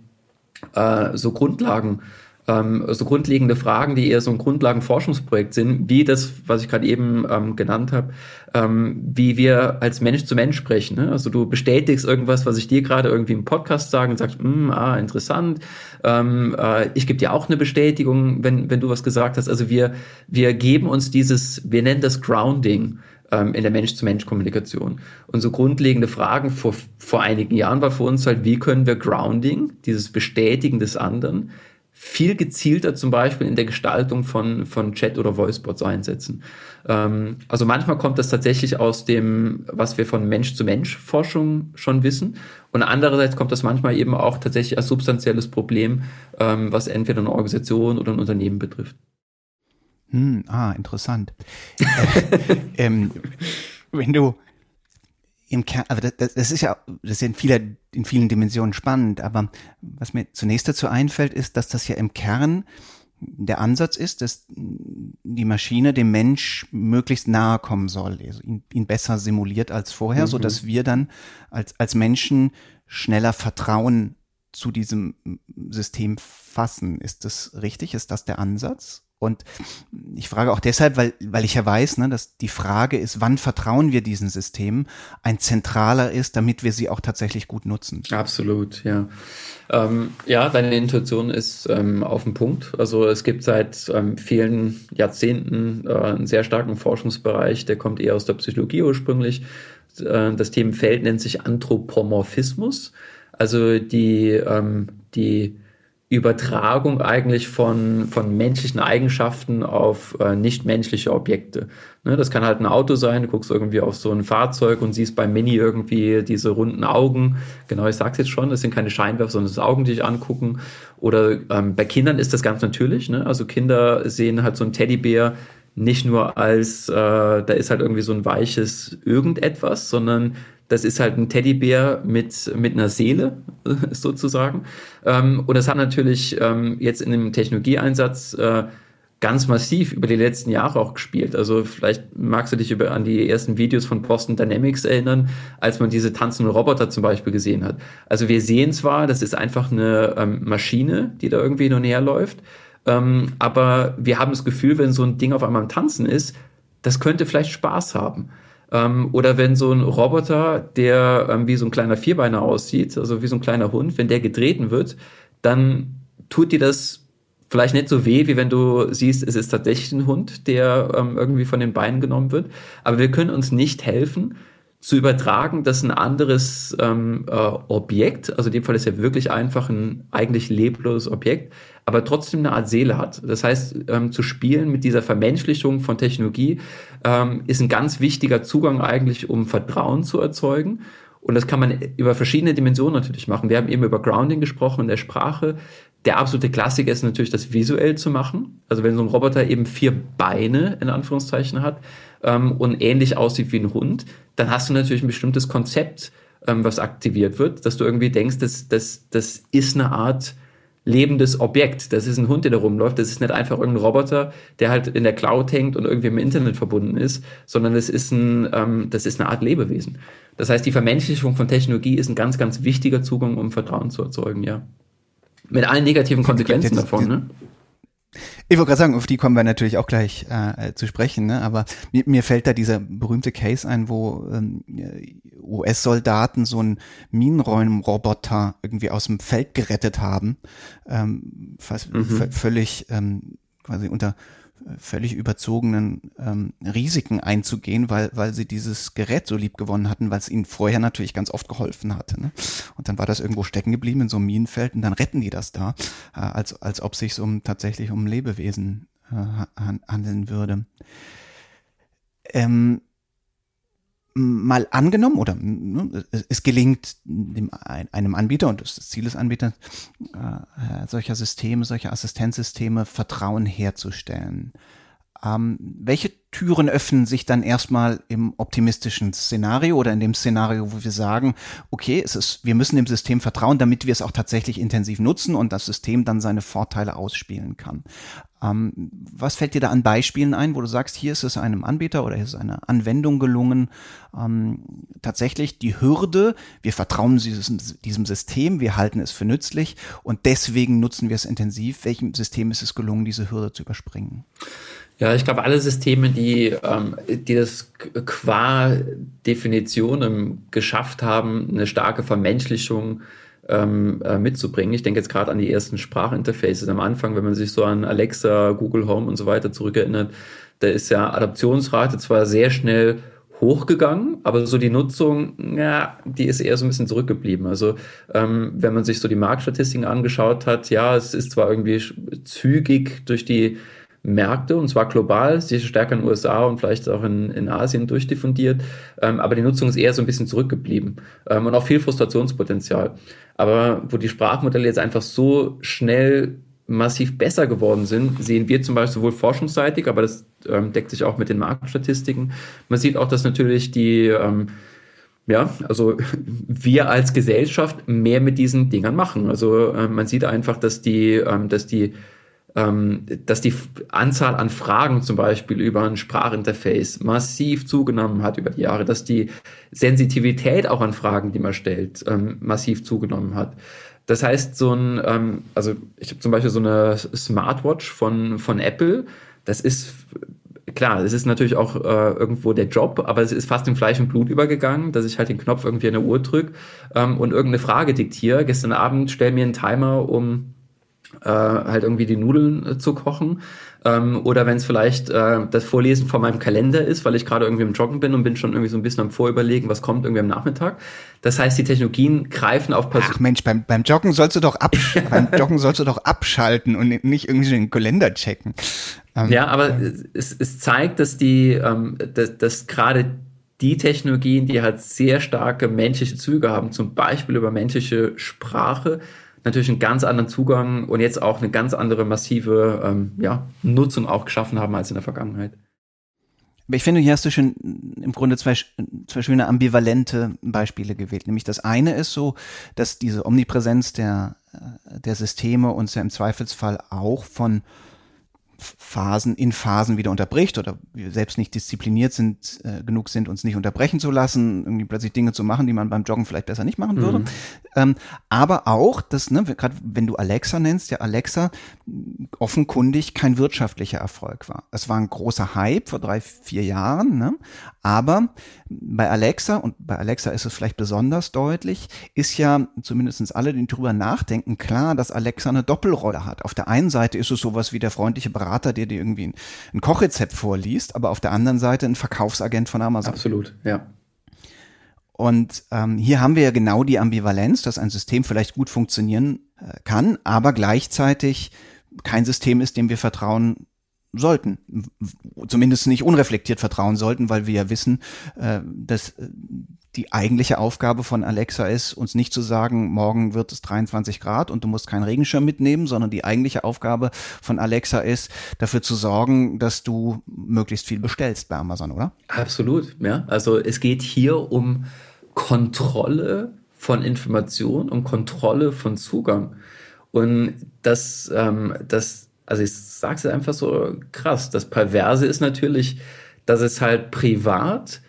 äh, so Grundlagen, ähm, so grundlegende Fragen, die eher so ein Grundlagenforschungsprojekt sind, wie das, was ich gerade eben ähm, genannt habe, ähm, wie wir als Mensch zu Mensch sprechen. Ne? Also du bestätigst irgendwas, was ich dir gerade irgendwie im Podcast sage und sagst, mm, ah, interessant. Ähm, äh, ich gebe dir auch eine Bestätigung, wenn, wenn du was gesagt hast. Also wir, wir geben uns dieses, wir nennen das Grounding ähm, in der Mensch-zu-Mensch-Kommunikation. Und so grundlegende Fragen vor, vor einigen Jahren war für uns halt, wie können wir Grounding, dieses Bestätigen des anderen, viel gezielter zum Beispiel in der Gestaltung von, von Chat- oder Voicebots einsetzen. Ähm, also manchmal kommt das tatsächlich aus dem, was wir von Mensch-zu-Mensch-Forschung schon wissen. Und andererseits kommt das manchmal eben auch tatsächlich als substanzielles Problem, ähm, was entweder eine Organisation oder ein Unternehmen betrifft. Hm, ah, interessant. äh, ähm, wenn du im Kern, aber das, das ist ja, das ist ja in, vieler, in vielen Dimensionen spannend, aber was mir zunächst dazu einfällt, ist, dass das ja im Kern der Ansatz ist, dass die Maschine dem Mensch möglichst nahe kommen soll, also ihn, ihn besser simuliert als vorher, mhm. so dass wir dann als, als Menschen schneller Vertrauen zu diesem System fassen. Ist das richtig? Ist das der Ansatz? Und ich frage auch deshalb, weil, weil ich ja weiß, ne, dass die Frage ist, wann vertrauen wir diesen Systemen, ein zentraler ist, damit wir sie auch tatsächlich gut nutzen. Absolut, ja. Ähm, ja, deine Intuition ist ähm, auf dem Punkt. Also es gibt seit ähm, vielen Jahrzehnten äh, einen sehr starken Forschungsbereich, der kommt eher aus der Psychologie ursprünglich. Äh, das Themenfeld nennt sich Anthropomorphismus. Also die, ähm, die Übertragung eigentlich von, von menschlichen Eigenschaften auf äh, nichtmenschliche Objekte. Ne, das kann halt ein Auto sein, du guckst irgendwie auf so ein Fahrzeug und siehst beim Mini irgendwie diese runden Augen. Genau, ich sag's jetzt schon, das sind keine Scheinwerfer, sondern das Augen, die dich angucken. Oder ähm, bei Kindern ist das ganz natürlich. Ne? Also Kinder sehen halt so ein Teddybär nicht nur als, äh, da ist halt irgendwie so ein weiches irgendetwas, sondern das ist halt ein Teddybär mit, mit einer Seele, sozusagen. Ähm, und das hat natürlich ähm, jetzt in dem Technologieeinsatz äh, ganz massiv über die letzten Jahre auch gespielt. Also vielleicht magst du dich über, an die ersten Videos von Boston Dynamics erinnern, als man diese tanzenden Roboter zum Beispiel gesehen hat. Also wir sehen zwar, das ist einfach eine ähm, Maschine, die da irgendwie nur näher läuft, ähm, aber wir haben das Gefühl, wenn so ein Ding auf einmal am Tanzen ist, das könnte vielleicht Spaß haben. Ähm, oder wenn so ein Roboter, der ähm, wie so ein kleiner Vierbeiner aussieht, also wie so ein kleiner Hund, wenn der getreten wird, dann tut dir das vielleicht nicht so weh, wie wenn du siehst, es ist tatsächlich ein Hund, der ähm, irgendwie von den Beinen genommen wird. Aber wir können uns nicht helfen, zu übertragen, dass ein anderes ähm, äh, Objekt, also in dem Fall ist ja wirklich einfach ein eigentlich lebloses Objekt, aber trotzdem eine Art Seele hat. Das heißt, ähm, zu spielen mit dieser Vermenschlichung von Technologie ähm, ist ein ganz wichtiger Zugang eigentlich, um Vertrauen zu erzeugen. Und das kann man über verschiedene Dimensionen natürlich machen. Wir haben eben über Grounding gesprochen in der Sprache. Der absolute Klassiker ist natürlich, das visuell zu machen. Also wenn so ein Roboter eben vier Beine in Anführungszeichen hat ähm, und ähnlich aussieht wie ein Hund, dann hast du natürlich ein bestimmtes Konzept, ähm, was aktiviert wird, dass du irgendwie denkst, das, das, das ist eine Art lebendes Objekt. Das ist ein Hund, der da rumläuft. Das ist nicht einfach irgendein Roboter, der halt in der Cloud hängt und irgendwie im Internet verbunden ist, sondern das ist ein, ähm, das ist eine Art Lebewesen. Das heißt, die Vermenschlichung von Technologie ist ein ganz, ganz wichtiger Zugang, um Vertrauen zu erzeugen, ja. Mit allen negativen Konsequenzen davon, ne? Ich wollte gerade sagen, auf die kommen wir natürlich auch gleich äh, zu sprechen, ne? aber mir, mir fällt da dieser berühmte Case ein, wo ähm, US-Soldaten so einen Minenräumroboter irgendwie aus dem Feld gerettet haben, ähm, fast mhm. völlig ähm, quasi unter völlig überzogenen ähm, Risiken einzugehen, weil, weil sie dieses Gerät so lieb gewonnen hatten, weil es ihnen vorher natürlich ganz oft geholfen hatte. Ne? Und dann war das irgendwo stecken geblieben in so einem Minenfeld und dann retten die das da, äh, als, als ob sich um tatsächlich um Lebewesen äh, handeln würde. Ähm, mal angenommen oder ne, es gelingt einem Anbieter und das Ziel des Anbieters, äh, solcher Systeme, solcher Assistenzsysteme Vertrauen herzustellen. Ähm, welche Türen öffnen sich dann erstmal im optimistischen Szenario oder in dem Szenario, wo wir sagen, okay, es ist, wir müssen dem System vertrauen, damit wir es auch tatsächlich intensiv nutzen und das System dann seine Vorteile ausspielen kann. Ähm, was fällt dir da an Beispielen ein, wo du sagst, hier ist es einem Anbieter oder hier ist eine Anwendung gelungen, ähm, tatsächlich die Hürde, wir vertrauen diesem, diesem System, wir halten es für nützlich und deswegen nutzen wir es intensiv. Welchem System ist es gelungen, diese Hürde zu überspringen? Ja, ich glaube, alle Systeme, die, ähm, die das qua Definition geschafft haben, eine starke Vermenschlichung ähm, äh, mitzubringen. Ich denke jetzt gerade an die ersten Sprachinterfaces am Anfang, wenn man sich so an Alexa, Google Home und so weiter zurückerinnert, da ist ja Adaptionsrate zwar sehr schnell hochgegangen, aber so die Nutzung, ja, die ist eher so ein bisschen zurückgeblieben. Also ähm, wenn man sich so die Marktstatistiken angeschaut hat, ja, es ist zwar irgendwie zügig durch die Märkte, und zwar global, sicher stärker in den USA und vielleicht auch in, in Asien durchdiffundiert, ähm, aber die Nutzung ist eher so ein bisschen zurückgeblieben ähm, und auch viel Frustrationspotenzial. Aber wo die Sprachmodelle jetzt einfach so schnell massiv besser geworden sind, sehen wir zum Beispiel sowohl forschungsseitig, aber das ähm, deckt sich auch mit den Marktstatistiken. Man sieht auch, dass natürlich die ähm, ja, also wir als Gesellschaft mehr mit diesen Dingern machen. Also äh, man sieht einfach, dass die, ähm, dass die ähm, dass die Anzahl an Fragen zum Beispiel über ein Sprachinterface massiv zugenommen hat über die Jahre, dass die Sensitivität auch an Fragen, die man stellt, ähm, massiv zugenommen hat. Das heißt, so ein, ähm, also ich habe zum Beispiel so eine Smartwatch von, von Apple, das ist klar, es ist natürlich auch äh, irgendwo der Job, aber es ist fast in Fleisch und Blut übergegangen, dass ich halt den Knopf irgendwie an der Uhr drücke ähm, und irgendeine Frage diktiere. Gestern Abend stell mir einen Timer um äh, halt irgendwie die Nudeln äh, zu kochen. Ähm, oder wenn es vielleicht äh, das Vorlesen von meinem Kalender ist, weil ich gerade irgendwie im Joggen bin und bin schon irgendwie so ein bisschen am Vorüberlegen, was kommt irgendwie am Nachmittag. Das heißt, die Technologien greifen auf Person. Ach Mensch, beim, beim Joggen sollst du doch absch beim Joggen sollst du doch abschalten und nicht irgendwie den Kalender checken. Ähm, ja, aber äh, es, es zeigt, dass die, ähm, dass, dass gerade die Technologien, die halt sehr starke menschliche Züge haben, zum Beispiel über menschliche Sprache, natürlich einen ganz anderen Zugang und jetzt auch eine ganz andere massive ähm, ja, Nutzung auch geschaffen haben als in der Vergangenheit. Aber ich finde, hier hast du schon im Grunde zwei, zwei schöne ambivalente Beispiele gewählt. Nämlich das eine ist so, dass diese Omnipräsenz der, äh, der Systeme uns ja im Zweifelsfall auch von Phasen in Phasen wieder unterbricht oder wir selbst nicht diszipliniert sind, äh, genug sind, uns nicht unterbrechen zu lassen, irgendwie plötzlich Dinge zu machen, die man beim Joggen vielleicht besser nicht machen würde. Mhm. Ähm, aber auch, dass, ne, gerade wenn du Alexa nennst, ja Alexa offenkundig kein wirtschaftlicher Erfolg war. Es war ein großer Hype vor drei, vier Jahren, ne? aber bei Alexa, und bei Alexa ist es vielleicht besonders deutlich, ist ja zumindestens alle, die drüber nachdenken, klar, dass Alexa eine Doppelrolle hat. Auf der einen Seite ist es sowas wie der freundliche Berater, der dir irgendwie ein, ein Kochrezept vorliest, aber auf der anderen Seite ein Verkaufsagent von Amazon. Absolut, ja. Und ähm, hier haben wir ja genau die Ambivalenz, dass ein System vielleicht gut funktionieren äh, kann, aber gleichzeitig kein System ist, dem wir vertrauen sollten, zumindest nicht unreflektiert vertrauen sollten, weil wir ja wissen, äh, dass äh, die eigentliche Aufgabe von Alexa ist, uns nicht zu sagen, morgen wird es 23 Grad und du musst keinen Regenschirm mitnehmen, sondern die eigentliche Aufgabe von Alexa ist, dafür zu sorgen, dass du möglichst viel bestellst bei Amazon, oder? Absolut, ja. Also es geht hier um Kontrolle von Information und Kontrolle von Zugang. Und das, ähm, das also ich sage es einfach so krass, das Perverse ist natürlich, dass es halt privat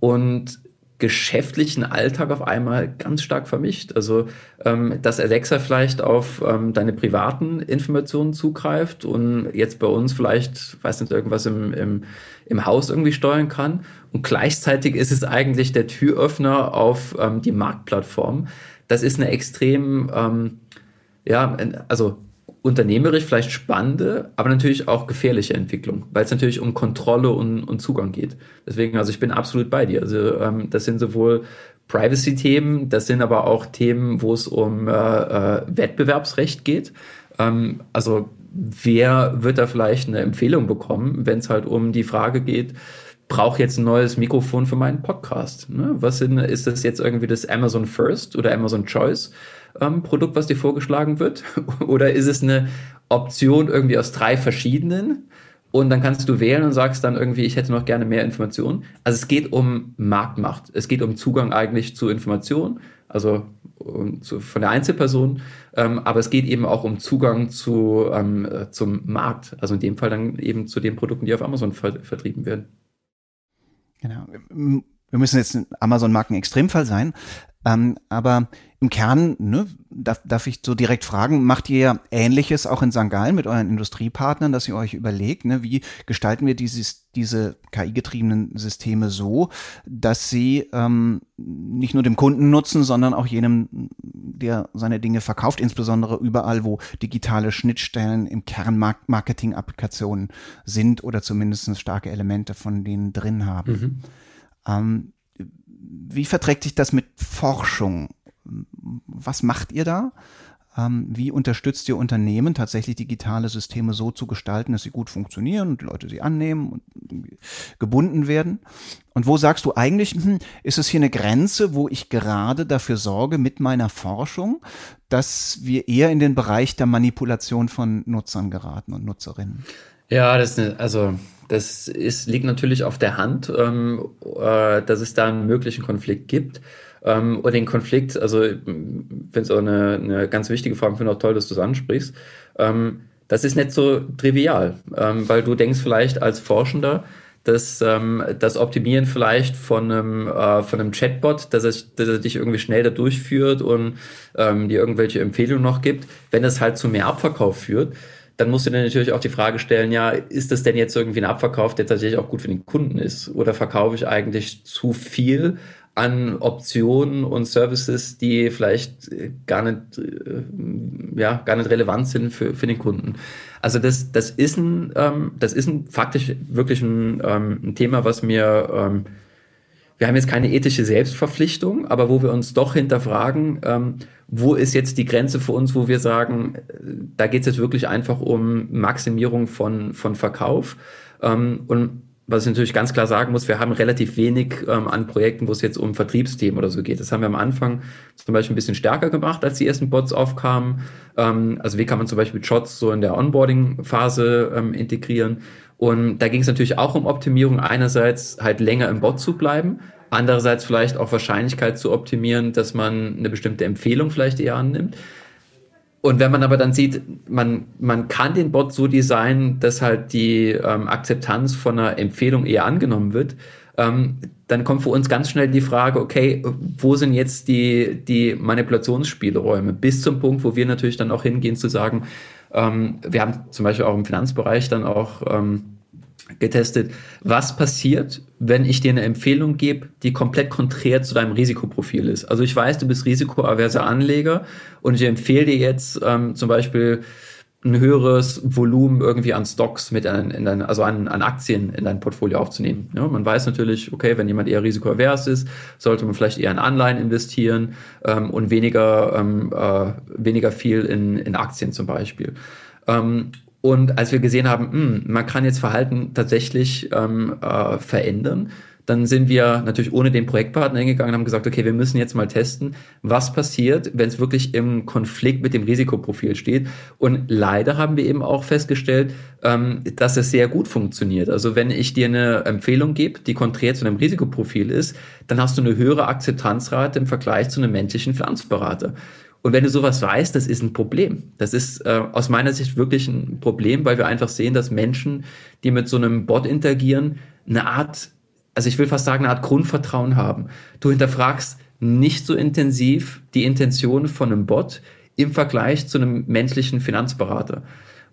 und geschäftlichen Alltag auf einmal ganz stark vermischt. Also, ähm, dass Alexa vielleicht auf ähm, deine privaten Informationen zugreift und jetzt bei uns vielleicht, weiß nicht, irgendwas im, im, im Haus irgendwie steuern kann. Und gleichzeitig ist es eigentlich der Türöffner auf ähm, die Marktplattform. Das ist eine extrem, ähm, ja, also unternehmerisch vielleicht spannende, aber natürlich auch gefährliche Entwicklung, weil es natürlich um Kontrolle und, und, Zugang geht. Deswegen, also ich bin absolut bei dir. Also ähm, das sind sowohl Privacy-Themen, das sind aber auch Themen, wo es um äh, äh, Wettbewerbsrecht geht. Ähm, also wer wird da vielleicht eine Empfehlung bekommen, wenn es halt um die Frage geht, brauche jetzt ein neues Mikrofon für meinen Podcast. Ne? Was sind, ist das jetzt irgendwie das Amazon First oder Amazon Choice ähm, Produkt, was dir vorgeschlagen wird? oder ist es eine Option irgendwie aus drei verschiedenen? Und dann kannst du wählen und sagst dann irgendwie, ich hätte noch gerne mehr Informationen. Also es geht um Marktmacht. Es geht um Zugang eigentlich zu Informationen, also um, zu, von der Einzelperson. Ähm, aber es geht eben auch um Zugang zu, ähm, äh, zum Markt. Also in dem Fall dann eben zu den Produkten, die auf Amazon ver vertrieben werden. Genau. Wir müssen jetzt Amazon-Marken Extremfall sein. Ähm, aber im Kern, ne, darf, darf ich so direkt fragen, macht ihr Ähnliches auch in St. Gallen mit euren Industriepartnern, dass ihr euch überlegt, ne, wie gestalten wir dieses, diese KI-getriebenen Systeme so, dass sie ähm, nicht nur dem Kunden nutzen, sondern auch jenem, der seine Dinge verkauft, insbesondere überall, wo digitale Schnittstellen im Kern Marketing-Applikationen sind oder zumindest starke Elemente von denen drin haben. Mhm. Ähm, wie verträgt sich das mit Forschung? Was macht ihr da? Ähm, wie unterstützt ihr Unternehmen, tatsächlich digitale Systeme so zu gestalten, dass sie gut funktionieren und Leute sie annehmen und gebunden werden? Und wo sagst du eigentlich, hm, ist es hier eine Grenze, wo ich gerade dafür sorge mit meiner Forschung, dass wir eher in den Bereich der Manipulation von Nutzern geraten und Nutzerinnen? Ja, das ist eine, also das ist, liegt natürlich auf der Hand, ähm, äh, dass es da einen möglichen Konflikt gibt. Ähm, und den Konflikt, also ich finde es auch eine, eine ganz wichtige Frage, finde auch toll, dass du es ansprichst. Ähm, das ist nicht so trivial, ähm, weil du denkst vielleicht als Forschender, dass ähm, das Optimieren vielleicht von einem, äh, von einem Chatbot, dass, es, dass er dich irgendwie schnell da durchführt und ähm, dir irgendwelche Empfehlungen noch gibt, wenn es halt zu mehr Abverkauf führt, dann musst du dir natürlich auch die Frage stellen, ja, ist das denn jetzt irgendwie ein Abverkauf, der tatsächlich auch gut für den Kunden ist? Oder verkaufe ich eigentlich zu viel an Optionen und Services, die vielleicht äh, gar nicht, äh, ja, gar nicht relevant sind für, für den Kunden? Also das, das ist ein, ähm, das ist ein faktisch wirklich ein, ähm, ein Thema, was mir, ähm, wir haben jetzt keine ethische Selbstverpflichtung, aber wo wir uns doch hinterfragen, ähm, wo ist jetzt die Grenze für uns, wo wir sagen, da geht es jetzt wirklich einfach um Maximierung von, von Verkauf. Ähm, und was ich natürlich ganz klar sagen muss, wir haben relativ wenig ähm, an Projekten, wo es jetzt um Vertriebsthemen oder so geht. Das haben wir am Anfang zum Beispiel ein bisschen stärker gemacht, als die ersten Bots aufkamen. Ähm, also wie kann man zum Beispiel Shots so in der Onboarding-Phase ähm, integrieren? Und da ging es natürlich auch um Optimierung. Einerseits halt länger im Bot zu bleiben, Andererseits vielleicht auch Wahrscheinlichkeit zu optimieren, dass man eine bestimmte Empfehlung vielleicht eher annimmt. Und wenn man aber dann sieht, man, man kann den Bot so designen, dass halt die ähm, Akzeptanz von einer Empfehlung eher angenommen wird, ähm, dann kommt für uns ganz schnell die Frage, okay, wo sind jetzt die, die Manipulationsspielräume? Bis zum Punkt, wo wir natürlich dann auch hingehen zu sagen, ähm, wir haben zum Beispiel auch im Finanzbereich dann auch ähm, getestet, was passiert, wenn ich dir eine Empfehlung gebe, die komplett konträr zu deinem Risikoprofil ist. Also ich weiß, du bist risikoaverser Anleger und ich empfehle dir jetzt ähm, zum Beispiel ein höheres Volumen irgendwie an Stocks mit an, in dein, also an, an Aktien in dein Portfolio aufzunehmen. Ja, man weiß natürlich, okay, wenn jemand eher risikoavers ist, sollte man vielleicht eher in Anleihen investieren ähm, und weniger, ähm, äh, weniger viel in, in Aktien zum Beispiel. Ähm, und als wir gesehen haben, mh, hm, man kann jetzt Verhalten tatsächlich ähm, äh, verändern, dann sind wir natürlich ohne den Projektpartner hingegangen und haben gesagt, okay, wir müssen jetzt mal testen, was passiert, wenn es wirklich im Konflikt mit dem Risikoprofil steht. Und leider haben wir eben auch festgestellt, ähm, dass es sehr gut funktioniert. Also wenn ich dir eine Empfehlung gebe, die konträr zu einem Risikoprofil ist, dann hast du eine höhere Akzeptanzrate im Vergleich zu einem menschlichen Finanzberater. Und wenn du sowas weißt, das ist ein Problem. Das ist äh, aus meiner Sicht wirklich ein Problem, weil wir einfach sehen, dass Menschen, die mit so einem Bot interagieren, eine Art, also ich will fast sagen, eine Art Grundvertrauen haben. Du hinterfragst nicht so intensiv die Intention von einem Bot im Vergleich zu einem menschlichen Finanzberater.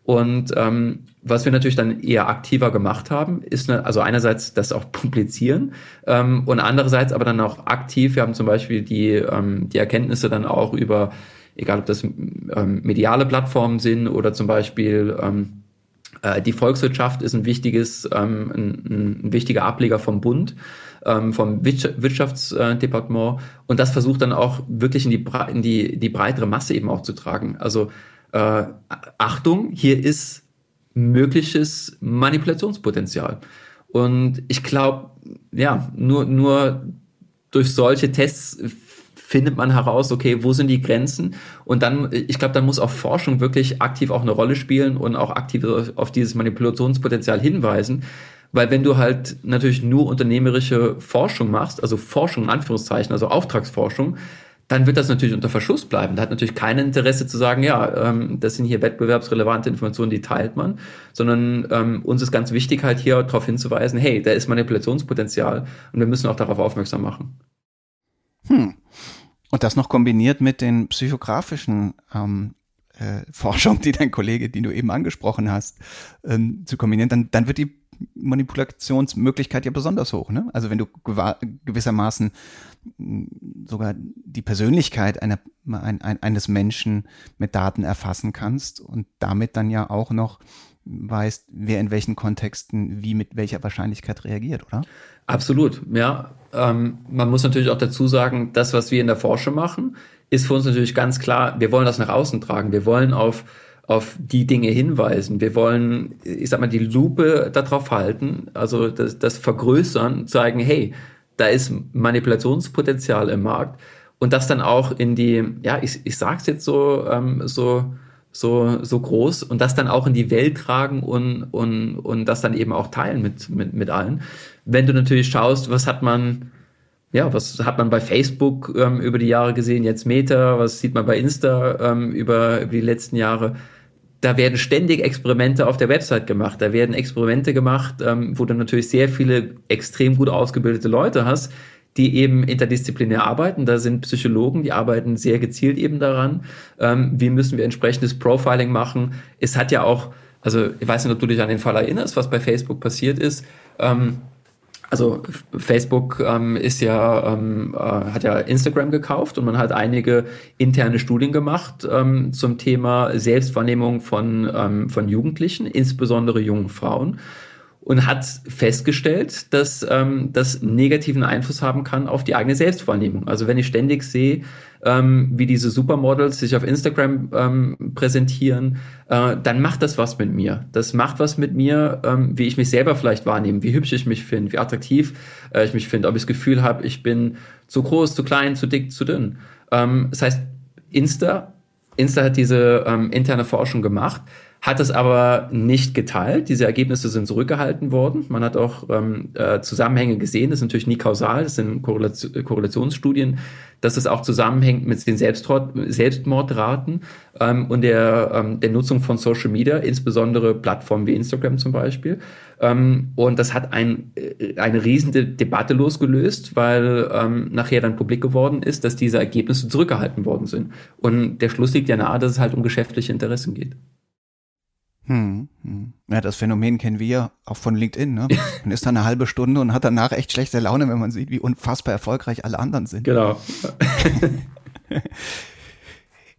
Und ähm, was wir natürlich dann eher aktiver gemacht haben, ist eine, also einerseits das auch publizieren ähm, und andererseits aber dann auch aktiv. Wir haben zum Beispiel die, ähm, die Erkenntnisse dann auch über, egal ob das ähm, mediale Plattformen sind oder zum Beispiel ähm, äh, die Volkswirtschaft ist ein wichtiges, ähm, ein, ein wichtiger Ableger vom Bund ähm, vom Wirtschaftsdepartement und das versucht dann auch wirklich in die, in die, die breitere Masse eben auch zu tragen. Also äh, Achtung, hier ist mögliches Manipulationspotenzial. Und ich glaube, ja, nur, nur durch solche Tests findet man heraus, okay, wo sind die Grenzen? Und dann, ich glaube, dann muss auch Forschung wirklich aktiv auch eine Rolle spielen und auch aktiv auf dieses Manipulationspotenzial hinweisen. Weil wenn du halt natürlich nur unternehmerische Forschung machst, also Forschung in Anführungszeichen, also Auftragsforschung, dann wird das natürlich unter Verschluss bleiben. Da hat natürlich kein Interesse zu sagen, ja, ähm, das sind hier wettbewerbsrelevante Informationen, die teilt man, sondern ähm, uns ist ganz wichtig halt hier darauf hinzuweisen, hey, da ist Manipulationspotenzial und wir müssen auch darauf aufmerksam machen. Hm. Und das noch kombiniert mit den psychografischen ähm, äh, Forschung, die dein Kollege, die du eben angesprochen hast, ähm, zu kombinieren, dann, dann wird die Manipulationsmöglichkeit ja besonders hoch. Ne? Also wenn du gewissermaßen hm, sogar die Persönlichkeit einer, ein, ein, eines Menschen mit Daten erfassen kannst und damit dann ja auch noch weißt, wer in welchen Kontexten wie mit welcher Wahrscheinlichkeit reagiert, oder? Absolut, ja. Ähm, man muss natürlich auch dazu sagen, das, was wir in der Forschung machen, ist für uns natürlich ganz klar, wir wollen das nach außen tragen. Wir wollen auf, auf die Dinge hinweisen. Wir wollen, ich sag mal, die Lupe darauf halten, also das, das Vergrößern, zeigen, hey, da ist Manipulationspotenzial im Markt und das dann auch in die, ja, ich, ich sag's jetzt so, ähm, so, so, so groß und das dann auch in die Welt tragen und, und, und das dann eben auch teilen mit, mit, mit allen. Wenn du natürlich schaust, was hat man, ja, was hat man bei Facebook ähm, über die Jahre gesehen, jetzt Meta, was sieht man bei Insta ähm, über, über die letzten Jahre, da werden ständig Experimente auf der Website gemacht. Da werden Experimente gemacht, ähm, wo du natürlich sehr viele extrem gut ausgebildete Leute hast, die eben interdisziplinär arbeiten. Da sind Psychologen, die arbeiten sehr gezielt eben daran. Ähm, wie müssen wir entsprechendes Profiling machen? Es hat ja auch, also ich weiß nicht, ob du dich an den Fall erinnerst, was bei Facebook passiert ist. Ähm, also Facebook ähm, ist ja ähm, äh, hat ja Instagram gekauft und man hat einige interne Studien gemacht ähm, zum Thema Selbstwahrnehmung von ähm, von Jugendlichen, insbesondere jungen Frauen und hat festgestellt, dass ähm, das negativen Einfluss haben kann auf die eigene Selbstwahrnehmung. Also wenn ich ständig sehe, ähm, wie diese Supermodels sich auf Instagram ähm, präsentieren, äh, dann macht das was mit mir. Das macht was mit mir, ähm, wie ich mich selber vielleicht wahrnehme, wie hübsch ich mich finde, wie attraktiv äh, ich mich finde, ob ich das Gefühl habe, ich bin zu groß, zu klein, zu dick, zu dünn. Ähm, das heißt, Insta, Insta hat diese ähm, interne Forschung gemacht hat es aber nicht geteilt. Diese Ergebnisse sind zurückgehalten worden. Man hat auch ähm, äh, Zusammenhänge gesehen, das ist natürlich nie kausal, das sind Korrelation, Korrelationsstudien, dass es auch zusammenhängt mit den Selbstmordraten ähm, und der, ähm, der Nutzung von Social Media, insbesondere Plattformen wie Instagram zum Beispiel. Ähm, und das hat ein, äh, eine riesige Debatte losgelöst, weil ähm, nachher dann publik geworden ist, dass diese Ergebnisse zurückgehalten worden sind. Und der Schluss liegt ja nahe, dass es halt um geschäftliche Interessen geht. Hm, hm. Ja, das Phänomen kennen wir auch von LinkedIn. Ne? Man ist da eine halbe Stunde und hat danach echt schlechte Laune, wenn man sieht, wie unfassbar erfolgreich alle anderen sind. Genau.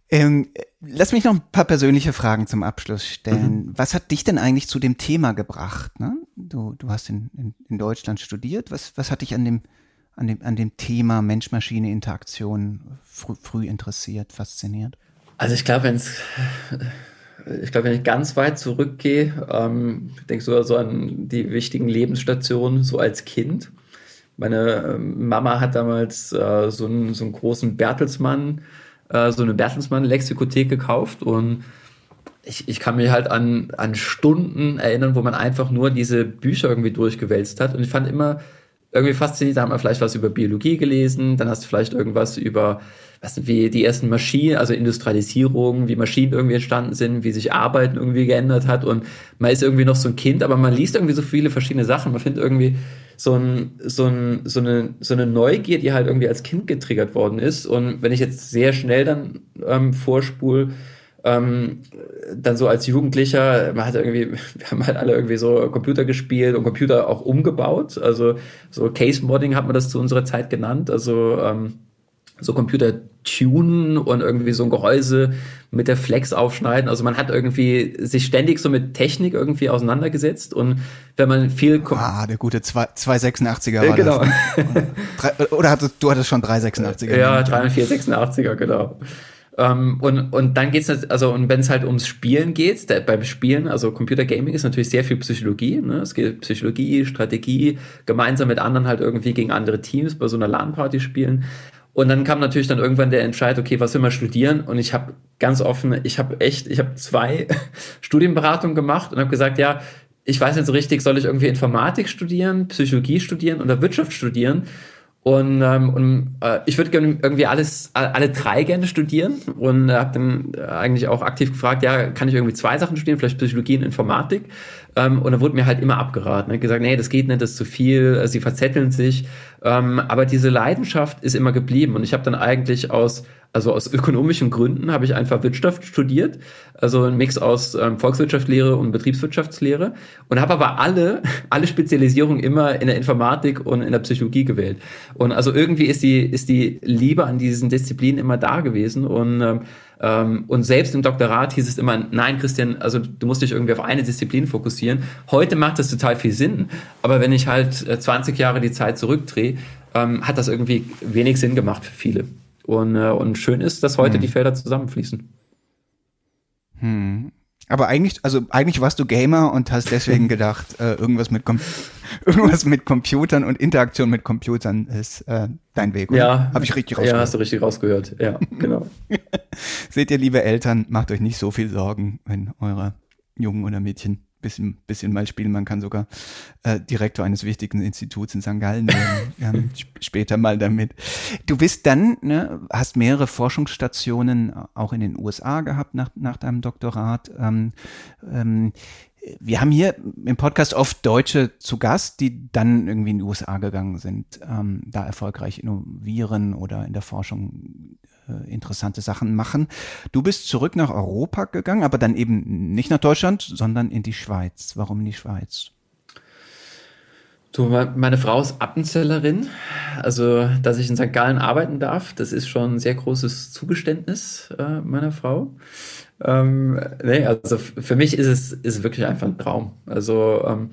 ähm, lass mich noch ein paar persönliche Fragen zum Abschluss stellen. Mhm. Was hat dich denn eigentlich zu dem Thema gebracht? Ne? Du, du hast in, in, in Deutschland studiert. Was, was hat dich an dem, an dem, an dem Thema Mensch-Maschine-Interaktion früh, früh interessiert, fasziniert? Also ich glaube, wenn es ich glaube, wenn ich ganz weit zurückgehe, ähm, ich denke sogar so an die wichtigen Lebensstationen, so als Kind. Meine ähm, Mama hat damals äh, so, einen, so einen großen Bertelsmann, äh, so eine Bertelsmann-Lexikothek gekauft und ich, ich kann mich halt an, an Stunden erinnern, wo man einfach nur diese Bücher irgendwie durchgewälzt hat. Und ich fand immer irgendwie faszinierend, da haben wir vielleicht was über Biologie gelesen, dann hast du vielleicht irgendwas über was wie die ersten Maschinen, also Industrialisierung, wie Maschinen irgendwie entstanden sind, wie sich Arbeiten irgendwie geändert hat und man ist irgendwie noch so ein Kind, aber man liest irgendwie so viele verschiedene Sachen. Man findet irgendwie so, ein, so, ein, so, eine, so eine Neugier, die halt irgendwie als Kind getriggert worden ist. Und wenn ich jetzt sehr schnell dann ähm, vorspul, ähm, dann so als Jugendlicher, man hat irgendwie, wir haben halt alle irgendwie so Computer gespielt und Computer auch umgebaut. Also so Case Modding hat man das zu unserer Zeit genannt. Also ähm, so Computer tunen und irgendwie so ein Gehäuse mit der Flex aufschneiden. Also man hat irgendwie sich ständig so mit Technik irgendwie auseinandergesetzt und wenn man viel... Ah, der gute 286er war genau. das. Oder hattest, du hattest schon 386er? Ja, 3 486er, genau. Ähm, und, und dann geht's es, also, und wenn es halt ums Spielen geht, der, beim Spielen, also Computer Gaming ist natürlich sehr viel Psychologie. Ne? Es geht Psychologie, Strategie, gemeinsam mit anderen halt irgendwie gegen andere Teams bei so einer LAN-Party spielen. Und dann kam natürlich dann irgendwann der Entscheid, okay, was will man studieren? Und ich habe ganz offen, ich habe echt, ich habe zwei Studienberatungen gemacht und habe gesagt, ja, ich weiß nicht so richtig, soll ich irgendwie Informatik studieren, Psychologie studieren oder Wirtschaft studieren? Und, ähm, und äh, ich würde gerne irgendwie alles, alle drei gerne studieren und äh, habe dann eigentlich auch aktiv gefragt, ja, kann ich irgendwie zwei Sachen studieren, vielleicht Psychologie und Informatik? Ähm, und da wurde mir halt immer abgeraten. Ne? Gesagt, nee, das geht nicht, das ist zu viel, sie verzetteln sich. Ähm, aber diese Leidenschaft ist immer geblieben. Und ich habe dann eigentlich aus also aus ökonomischen Gründen habe ich einfach Wirtschaft studiert, also ein Mix aus ähm, Volkswirtschaftslehre und Betriebswirtschaftslehre und habe aber alle alle Spezialisierungen immer in der Informatik und in der Psychologie gewählt. Und also irgendwie ist die ist die Liebe an diesen Disziplinen immer da gewesen und ähm, ähm, und selbst im Doktorat hieß es immer, nein, Christian, also du musst dich irgendwie auf eine Disziplin fokussieren. Heute macht das total viel Sinn, aber wenn ich halt 20 äh, Jahre die Zeit zurückdrehe, ähm, hat das irgendwie wenig Sinn gemacht für viele. Und, äh, und schön ist, dass heute hm. die Felder zusammenfließen. Hm. Aber eigentlich, also eigentlich warst du Gamer und hast deswegen gedacht, äh, irgendwas mit Com irgendwas mit Computern und Interaktion mit Computern ist äh, dein Weg. Oder? Ja, habe ich richtig rausgehört. Ja, hast du richtig rausgehört. Ja, genau. Seht ihr, liebe Eltern, macht euch nicht so viel Sorgen, wenn eure Jungen oder Mädchen bisschen, bisschen mal spielen. Man kann sogar äh, Direktor eines wichtigen Instituts in St. Gallen werden. ähm, später mal damit. Du bist dann, ne, hast mehrere Forschungsstationen auch in den USA gehabt nach, nach deinem Doktorat. Ähm, ähm, wir haben hier im Podcast oft Deutsche zu Gast, die dann irgendwie in die USA gegangen sind, ähm, da erfolgreich innovieren oder in der Forschung äh, interessante Sachen machen. Du bist zurück nach Europa gegangen, aber dann eben nicht nach Deutschland, sondern in die Schweiz. Warum in die Schweiz? Du, meine Frau ist Appenzellerin. Also, dass ich in St. Gallen arbeiten darf, das ist schon ein sehr großes Zugeständnis äh, meiner Frau. Ähm, nee, also für mich ist es ist wirklich einfach ein Traum. Also, ähm,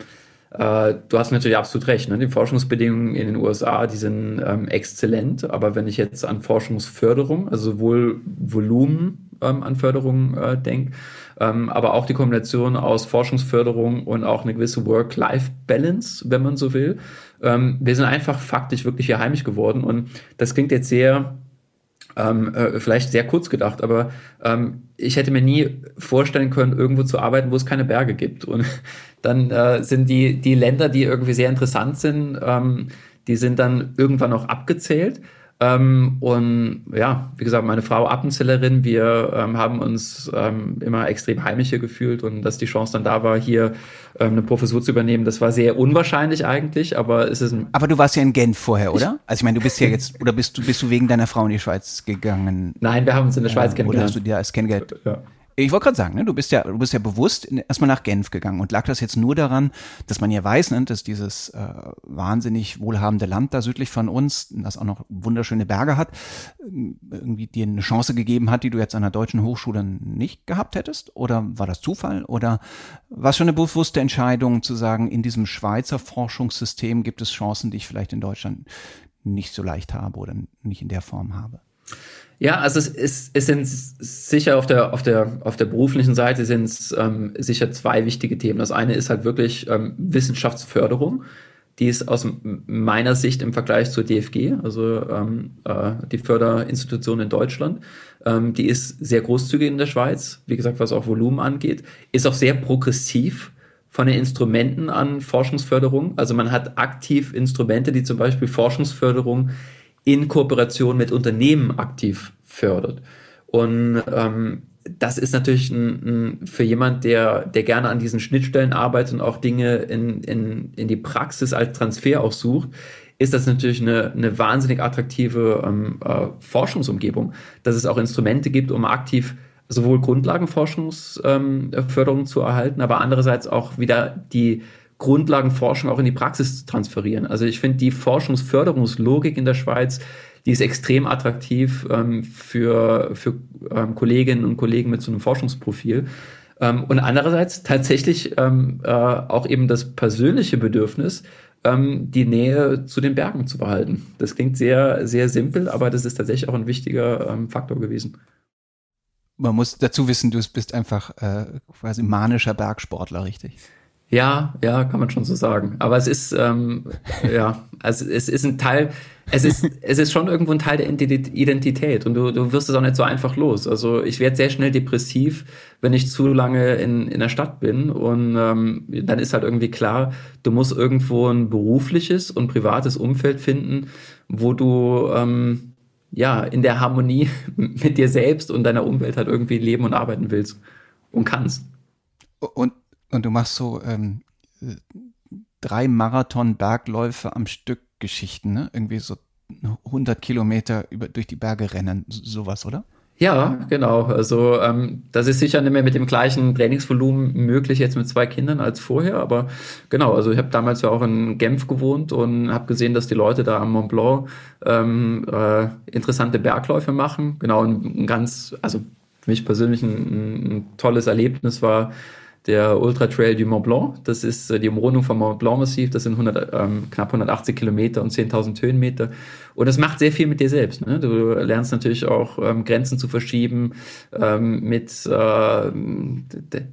äh, du hast natürlich absolut recht. Ne? Die Forschungsbedingungen in den USA, die sind ähm, exzellent. Aber wenn ich jetzt an Forschungsförderung, also sowohl Volumen ähm, an Förderung äh, denke, ähm, aber auch die Kombination aus Forschungsförderung und auch eine gewisse Work-Life-Balance, wenn man so will. Ähm, wir sind einfach faktisch wirklich hier heimisch geworden. Und das klingt jetzt sehr ähm, äh, vielleicht sehr kurz gedacht, aber ähm, ich hätte mir nie vorstellen können, irgendwo zu arbeiten, wo es keine Berge gibt. Und dann äh, sind die, die Länder, die irgendwie sehr interessant sind, ähm, die sind dann irgendwann auch abgezählt. Ähm, und ja, wie gesagt, meine Frau Appenzellerin, wir ähm, haben uns ähm, immer extrem heimisch hier gefühlt und dass die Chance dann da war, hier ähm, eine Professur zu übernehmen, das war sehr unwahrscheinlich eigentlich, aber es ist ein Aber du warst ja in Genf vorher, oder? Also ich meine, du bist ja jetzt, oder bist du, bist du wegen deiner Frau in die Schweiz gegangen? Nein, wir haben uns in der Schweiz äh, kennengelernt. Oder hast du dir als kennengelernt? Ja. Ich wollte gerade sagen, ne, du bist ja, du bist ja bewusst erstmal nach Genf gegangen und lag das jetzt nur daran, dass man ja weiß, ne, dass dieses äh, wahnsinnig wohlhabende Land da südlich von uns, das auch noch wunderschöne Berge hat, irgendwie dir eine Chance gegeben hat, die du jetzt an der deutschen Hochschule nicht gehabt hättest? Oder war das Zufall? Oder war es schon eine bewusste Entscheidung zu sagen, in diesem Schweizer Forschungssystem gibt es Chancen, die ich vielleicht in Deutschland nicht so leicht habe oder nicht in der Form habe? Ja, also es, ist, es sind sicher auf der, auf der, auf der beruflichen Seite sind es ähm, sicher zwei wichtige Themen. Das eine ist halt wirklich ähm, Wissenschaftsförderung. Die ist aus meiner Sicht im Vergleich zur DFG, also ähm, äh, die Förderinstitution in Deutschland, ähm, die ist sehr großzügig in der Schweiz, wie gesagt, was auch Volumen angeht, ist auch sehr progressiv von den Instrumenten an Forschungsförderung. Also man hat aktiv Instrumente, die zum Beispiel Forschungsförderung in Kooperation mit Unternehmen aktiv fördert. Und ähm, das ist natürlich ein, ein, für jemand, der, der gerne an diesen Schnittstellen arbeitet und auch Dinge in, in, in die Praxis als Transfer auch sucht, ist das natürlich eine, eine wahnsinnig attraktive ähm, äh, Forschungsumgebung, dass es auch Instrumente gibt, um aktiv sowohl Grundlagenforschungsförderung ähm, zu erhalten, aber andererseits auch wieder die Grundlagenforschung auch in die Praxis zu transferieren. Also ich finde die Forschungsförderungslogik in der Schweiz, die ist extrem attraktiv ähm, für, für ähm, Kolleginnen und Kollegen mit so einem Forschungsprofil. Ähm, und andererseits tatsächlich ähm, äh, auch eben das persönliche Bedürfnis, ähm, die Nähe zu den Bergen zu behalten. Das klingt sehr, sehr simpel, aber das ist tatsächlich auch ein wichtiger ähm, Faktor gewesen. man muss dazu wissen, du bist einfach äh, quasi manischer Bergsportler, richtig? Ja, ja, kann man schon so sagen. Aber es ist, ähm, ja, also es ist ein Teil, es ist, es ist schon irgendwo ein Teil der Identität und du, du wirst es auch nicht so einfach los. Also ich werde sehr schnell depressiv, wenn ich zu lange in, in der Stadt bin und ähm, dann ist halt irgendwie klar, du musst irgendwo ein berufliches und privates Umfeld finden, wo du ähm, ja in der Harmonie mit dir selbst und deiner Umwelt halt irgendwie leben und arbeiten willst und kannst. Und, und du machst so ähm, drei Marathon-Bergläufe am Stück Geschichten, ne? Irgendwie so 100 Kilometer über, durch die Berge rennen, sowas, oder? Ja, genau. Also ähm, das ist sicher nicht mehr mit dem gleichen Trainingsvolumen möglich jetzt mit zwei Kindern als vorher, aber genau. Also ich habe damals ja auch in Genf gewohnt und habe gesehen, dass die Leute da am Mont Blanc ähm, äh, interessante Bergläufe machen. Genau, ein, ein ganz, also für mich persönlich ein, ein tolles Erlebnis war der Ultra Trail du Mont Blanc. Das ist äh, die Umrundung vom Mont Blanc Massiv. Das sind 100, ähm, knapp 180 Kilometer und 10.000 Höhenmeter. Und das macht sehr viel mit dir selbst. Ne? Du lernst natürlich auch ähm, Grenzen zu verschieben, ähm, mit äh,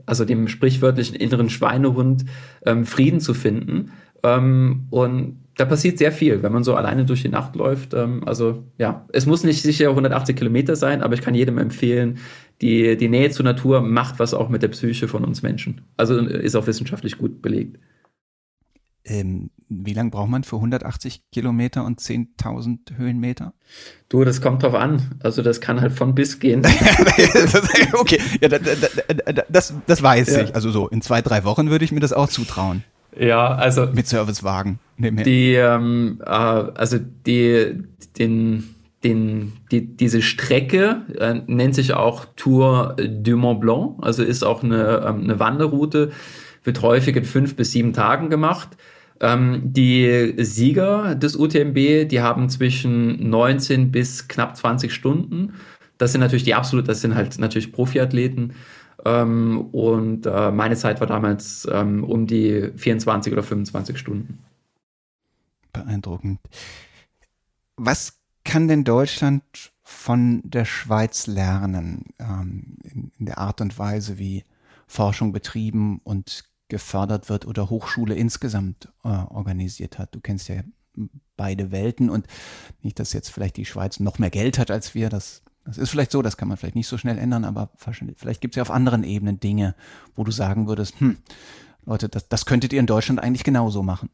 also dem sprichwörtlichen inneren Schweinehund ähm, Frieden zu finden. Ähm, und da passiert sehr viel, wenn man so alleine durch die Nacht läuft. Ähm, also ja, es muss nicht sicher 180 Kilometer sein, aber ich kann jedem empfehlen, die, die Nähe zur Natur macht was auch mit der Psyche von uns Menschen. Also ist auch wissenschaftlich gut belegt. Ähm, wie lange braucht man für 180 Kilometer und 10.000 Höhenmeter? Du, das kommt drauf an. Also das kann halt von bis gehen. okay, ja, das, das weiß ja. ich. Also so in zwei, drei Wochen würde ich mir das auch zutrauen. Ja, also mit Servicewagen. Die, ähm, äh, also die, den den, die, diese Strecke äh, nennt sich auch Tour du Mont Blanc, also ist auch eine, ähm, eine Wanderroute, wird häufig in fünf bis sieben Tagen gemacht. Ähm, die Sieger des UTMB, die haben zwischen 19 bis knapp 20 Stunden. Das sind natürlich die absolut, das sind halt natürlich Profiathleten. Ähm, und äh, meine Zeit war damals ähm, um die 24 oder 25 Stunden. Beeindruckend. Was kann denn Deutschland von der Schweiz lernen ähm, in, in, der Art und Weise, wie Forschung betrieben und gefördert wird oder Hochschule insgesamt äh, organisiert hat? Du kennst ja beide Welten und nicht, dass jetzt vielleicht die Schweiz noch mehr Geld hat als wir, das, das ist vielleicht so, das kann man vielleicht nicht so schnell ändern, aber vielleicht gibt es ja auf anderen Ebenen Dinge, wo du sagen würdest, hm, Leute, das, das könntet ihr in Deutschland eigentlich genauso machen.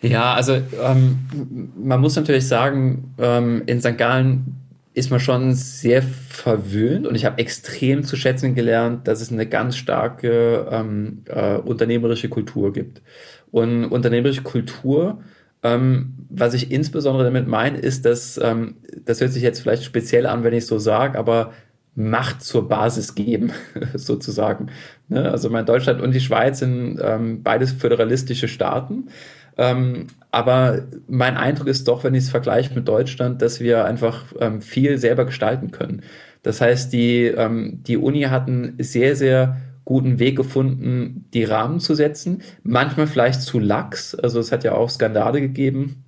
Ja, also ähm, man muss natürlich sagen, ähm, in St. Gallen ist man schon sehr verwöhnt und ich habe extrem zu schätzen gelernt, dass es eine ganz starke ähm, äh, unternehmerische Kultur gibt. Und unternehmerische Kultur, ähm, was ich insbesondere damit meine, ist, dass, ähm, das hört sich jetzt vielleicht speziell an, wenn ich so sage, aber Macht zur Basis geben, sozusagen. Ne? Also mein Deutschland und die Schweiz sind ähm, beides föderalistische Staaten. Ähm, aber mein Eindruck ist doch, wenn ich es vergleiche mit Deutschland, dass wir einfach ähm, viel selber gestalten können. Das heißt, die, ähm, die Uni hat einen sehr, sehr guten Weg gefunden, die Rahmen zu setzen. Manchmal vielleicht zu lax. Also es hat ja auch Skandale gegeben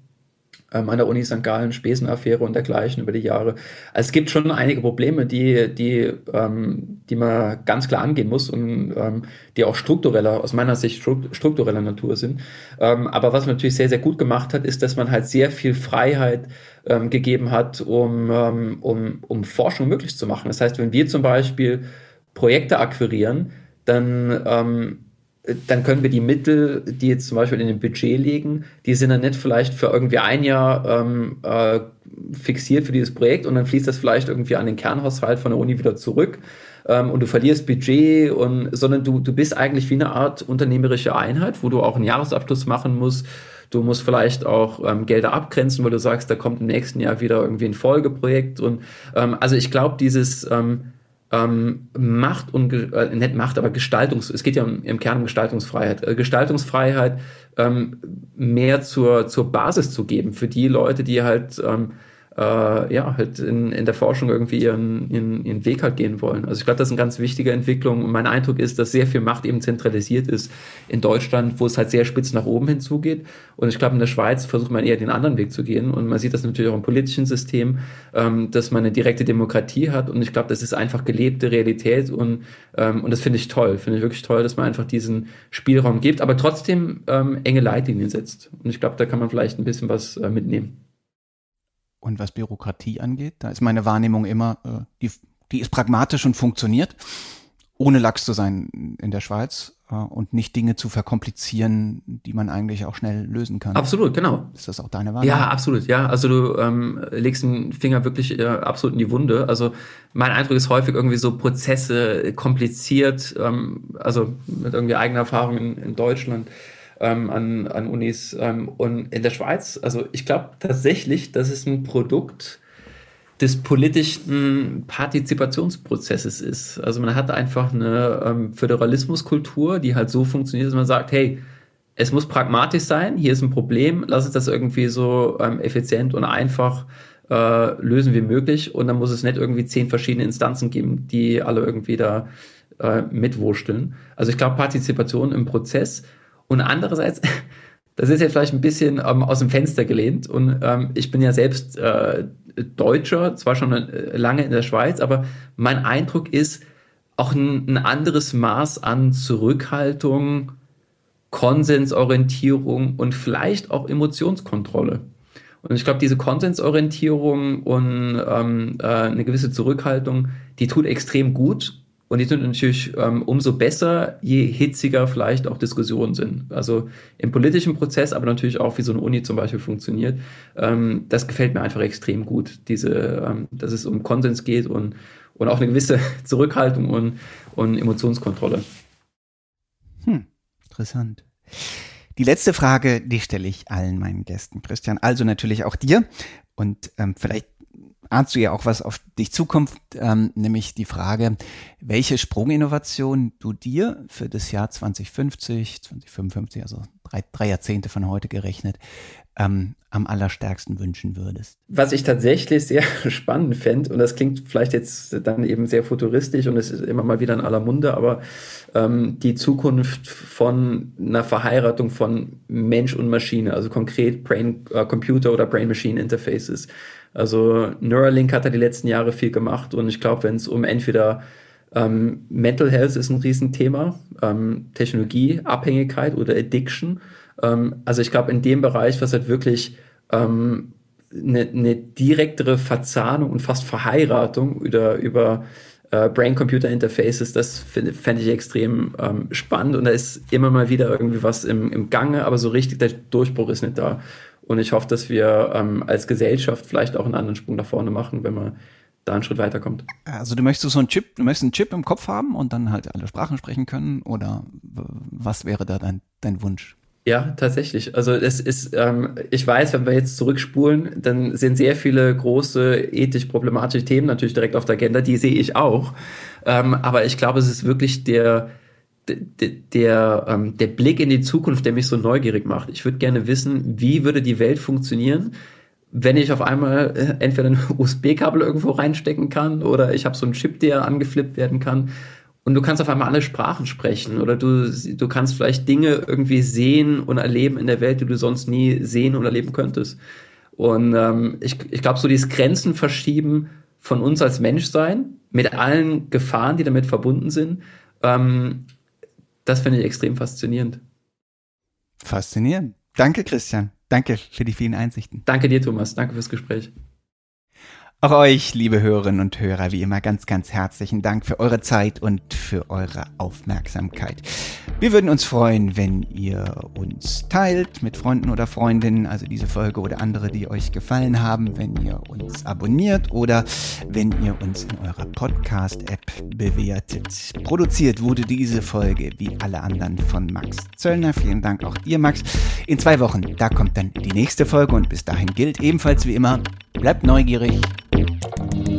ähm, an der Uni St. Gallen, Spesenaffäre und dergleichen über die Jahre. Also es gibt schon einige Probleme, die, die, ähm, die man ganz klar angehen muss und ähm, die auch struktureller, aus meiner Sicht struktureller Natur sind. Ähm, aber was man natürlich sehr, sehr gut gemacht hat, ist, dass man halt sehr viel Freiheit ähm, gegeben hat, um, ähm, um, um Forschung möglich zu machen. Das heißt, wenn wir zum Beispiel Projekte akquirieren, dann dann können wir die Mittel, die jetzt zum Beispiel in dem Budget liegen, die sind dann nicht vielleicht für irgendwie ein Jahr ähm, äh, fixiert für dieses Projekt und dann fließt das vielleicht irgendwie an den Kernhaushalt von der Uni wieder zurück ähm, und du verlierst Budget und sondern du, du bist eigentlich wie eine Art unternehmerische Einheit, wo du auch einen Jahresabschluss machen musst. Du musst vielleicht auch ähm, Gelder abgrenzen, weil du sagst, da kommt im nächsten Jahr wieder irgendwie ein Folgeprojekt. Und ähm, also ich glaube, dieses ähm, Macht und äh, nicht Macht, aber Gestaltungs, es geht ja im, im Kern um Gestaltungsfreiheit. Äh, Gestaltungsfreiheit ähm, mehr zur, zur Basis zu geben für die Leute, die halt ähm, äh, ja, halt in, in der Forschung irgendwie ihren, ihren, ihren Weg halt gehen wollen. Also ich glaube, das ist eine ganz wichtige Entwicklung und mein Eindruck ist, dass sehr viel Macht eben zentralisiert ist in Deutschland, wo es halt sehr spitz nach oben hinzugeht. Und ich glaube, in der Schweiz versucht man eher den anderen Weg zu gehen und man sieht das natürlich auch im politischen System, ähm, dass man eine direkte Demokratie hat und ich glaube, das ist einfach gelebte Realität und, ähm, und das finde ich toll, finde ich wirklich toll, dass man einfach diesen Spielraum gibt, aber trotzdem ähm, enge Leitlinien setzt. Und ich glaube, da kann man vielleicht ein bisschen was äh, mitnehmen. Und was Bürokratie angeht, da ist meine Wahrnehmung immer, äh, die, die ist pragmatisch und funktioniert, ohne lax zu sein in der Schweiz äh, und nicht Dinge zu verkomplizieren, die man eigentlich auch schnell lösen kann. Absolut, genau. Ist das auch deine Wahrnehmung? Ja, absolut, ja. Also du ähm, legst den Finger wirklich äh, absolut in die Wunde. Also mein Eindruck ist häufig irgendwie so Prozesse kompliziert, ähm, also mit irgendwie eigener Erfahrung in, in Deutschland ähm, an, an Unis. Ähm, und in der Schweiz, also ich glaube tatsächlich, das ist ein Produkt des politischen Partizipationsprozesses ist. Also man hat einfach eine ähm, Föderalismuskultur, die halt so funktioniert, dass man sagt, hey, es muss pragmatisch sein, hier ist ein Problem, lass uns das irgendwie so ähm, effizient und einfach äh, lösen wie möglich und dann muss es nicht irgendwie zehn verschiedene Instanzen geben, die alle irgendwie da äh, mitwurschteln. Also ich glaube, Partizipation im Prozess und andererseits, das ist ja vielleicht ein bisschen ähm, aus dem Fenster gelehnt. Und ähm, ich bin ja selbst äh, Deutscher, zwar schon äh, lange in der Schweiz, aber mein Eindruck ist auch ein, ein anderes Maß an Zurückhaltung, Konsensorientierung und vielleicht auch Emotionskontrolle. Und ich glaube, diese Konsensorientierung und ähm, äh, eine gewisse Zurückhaltung, die tut extrem gut und die sind natürlich ähm, umso besser, je hitziger vielleicht auch Diskussionen sind. Also im politischen Prozess, aber natürlich auch, wie so eine Uni zum Beispiel funktioniert. Ähm, das gefällt mir einfach extrem gut, diese, ähm, dass es um Konsens geht und, und auch eine gewisse Zurückhaltung und, und Emotionskontrolle. Hm, interessant. Die letzte Frage, die stelle ich allen meinen Gästen, Christian, also natürlich auch dir. Und ähm, vielleicht ahnst du ja auch, was auf dich zukommt, ähm, nämlich die Frage, welche Sprunginnovation du dir für das Jahr 2050, 2055, also drei, drei Jahrzehnte von heute gerechnet, ähm, am allerstärksten wünschen würdest? Was ich tatsächlich sehr spannend fände, und das klingt vielleicht jetzt dann eben sehr futuristisch und es ist immer mal wieder in aller Munde, aber ähm, die Zukunft von einer Verheiratung von Mensch und Maschine, also konkret Brain, äh, Computer oder Brain-Machine Interfaces. Also Neuralink hat da die letzten Jahre viel gemacht und ich glaube, wenn es um entweder ähm, Mental Health ist ein Riesenthema, ähm, Technologieabhängigkeit oder Addiction. Ähm, also ich glaube, in dem Bereich, was halt wirklich ähm, eine, eine direktere Verzahnung und fast Verheiratung über, über äh, Brain-Computer-Interfaces, das fände ich extrem ähm, spannend und da ist immer mal wieder irgendwie was im, im Gange, aber so richtig der Durchbruch ist nicht da. Und ich hoffe, dass wir ähm, als Gesellschaft vielleicht auch einen anderen Sprung nach vorne machen, wenn man da einen Schritt weiterkommt. Also du möchtest so einen Chip, du möchtest einen Chip im Kopf haben und dann halt alle Sprachen sprechen können oder was wäre da dein, dein Wunsch? Ja, tatsächlich. Also es ist, ähm, ich weiß, wenn wir jetzt zurückspulen, dann sind sehr viele große ethisch problematische Themen natürlich direkt auf der Agenda, die sehe ich auch. Ähm, aber ich glaube, es ist wirklich der, der, ähm, der Blick in die Zukunft, der mich so neugierig macht. Ich würde gerne wissen, wie würde die Welt funktionieren, wenn ich auf einmal äh, entweder ein USB-Kabel irgendwo reinstecken kann oder ich habe so einen Chip, der angeflippt werden kann und du kannst auf einmal alle Sprachen sprechen oder du, du kannst vielleicht Dinge irgendwie sehen und erleben in der Welt, die du sonst nie sehen und erleben könntest. Und ähm, ich, ich glaube, so dieses Grenzen verschieben von uns als Menschsein mit allen Gefahren, die damit verbunden sind, ähm, das finde ich extrem faszinierend. Faszinierend. Danke, Christian. Danke für die vielen Einsichten. Danke dir, Thomas. Danke fürs Gespräch. Auch euch, liebe Hörerinnen und Hörer, wie immer ganz, ganz herzlichen Dank für eure Zeit und für eure Aufmerksamkeit. Wir würden uns freuen, wenn ihr uns teilt mit Freunden oder Freundinnen, also diese Folge oder andere, die euch gefallen haben, wenn ihr uns abonniert oder wenn ihr uns in eurer Podcast-App bewertet. Produziert wurde diese Folge wie alle anderen von Max Zöllner. Vielen Dank auch dir, Max. In zwei Wochen, da kommt dann die nächste Folge und bis dahin gilt ebenfalls wie immer, bleibt neugierig Thank you.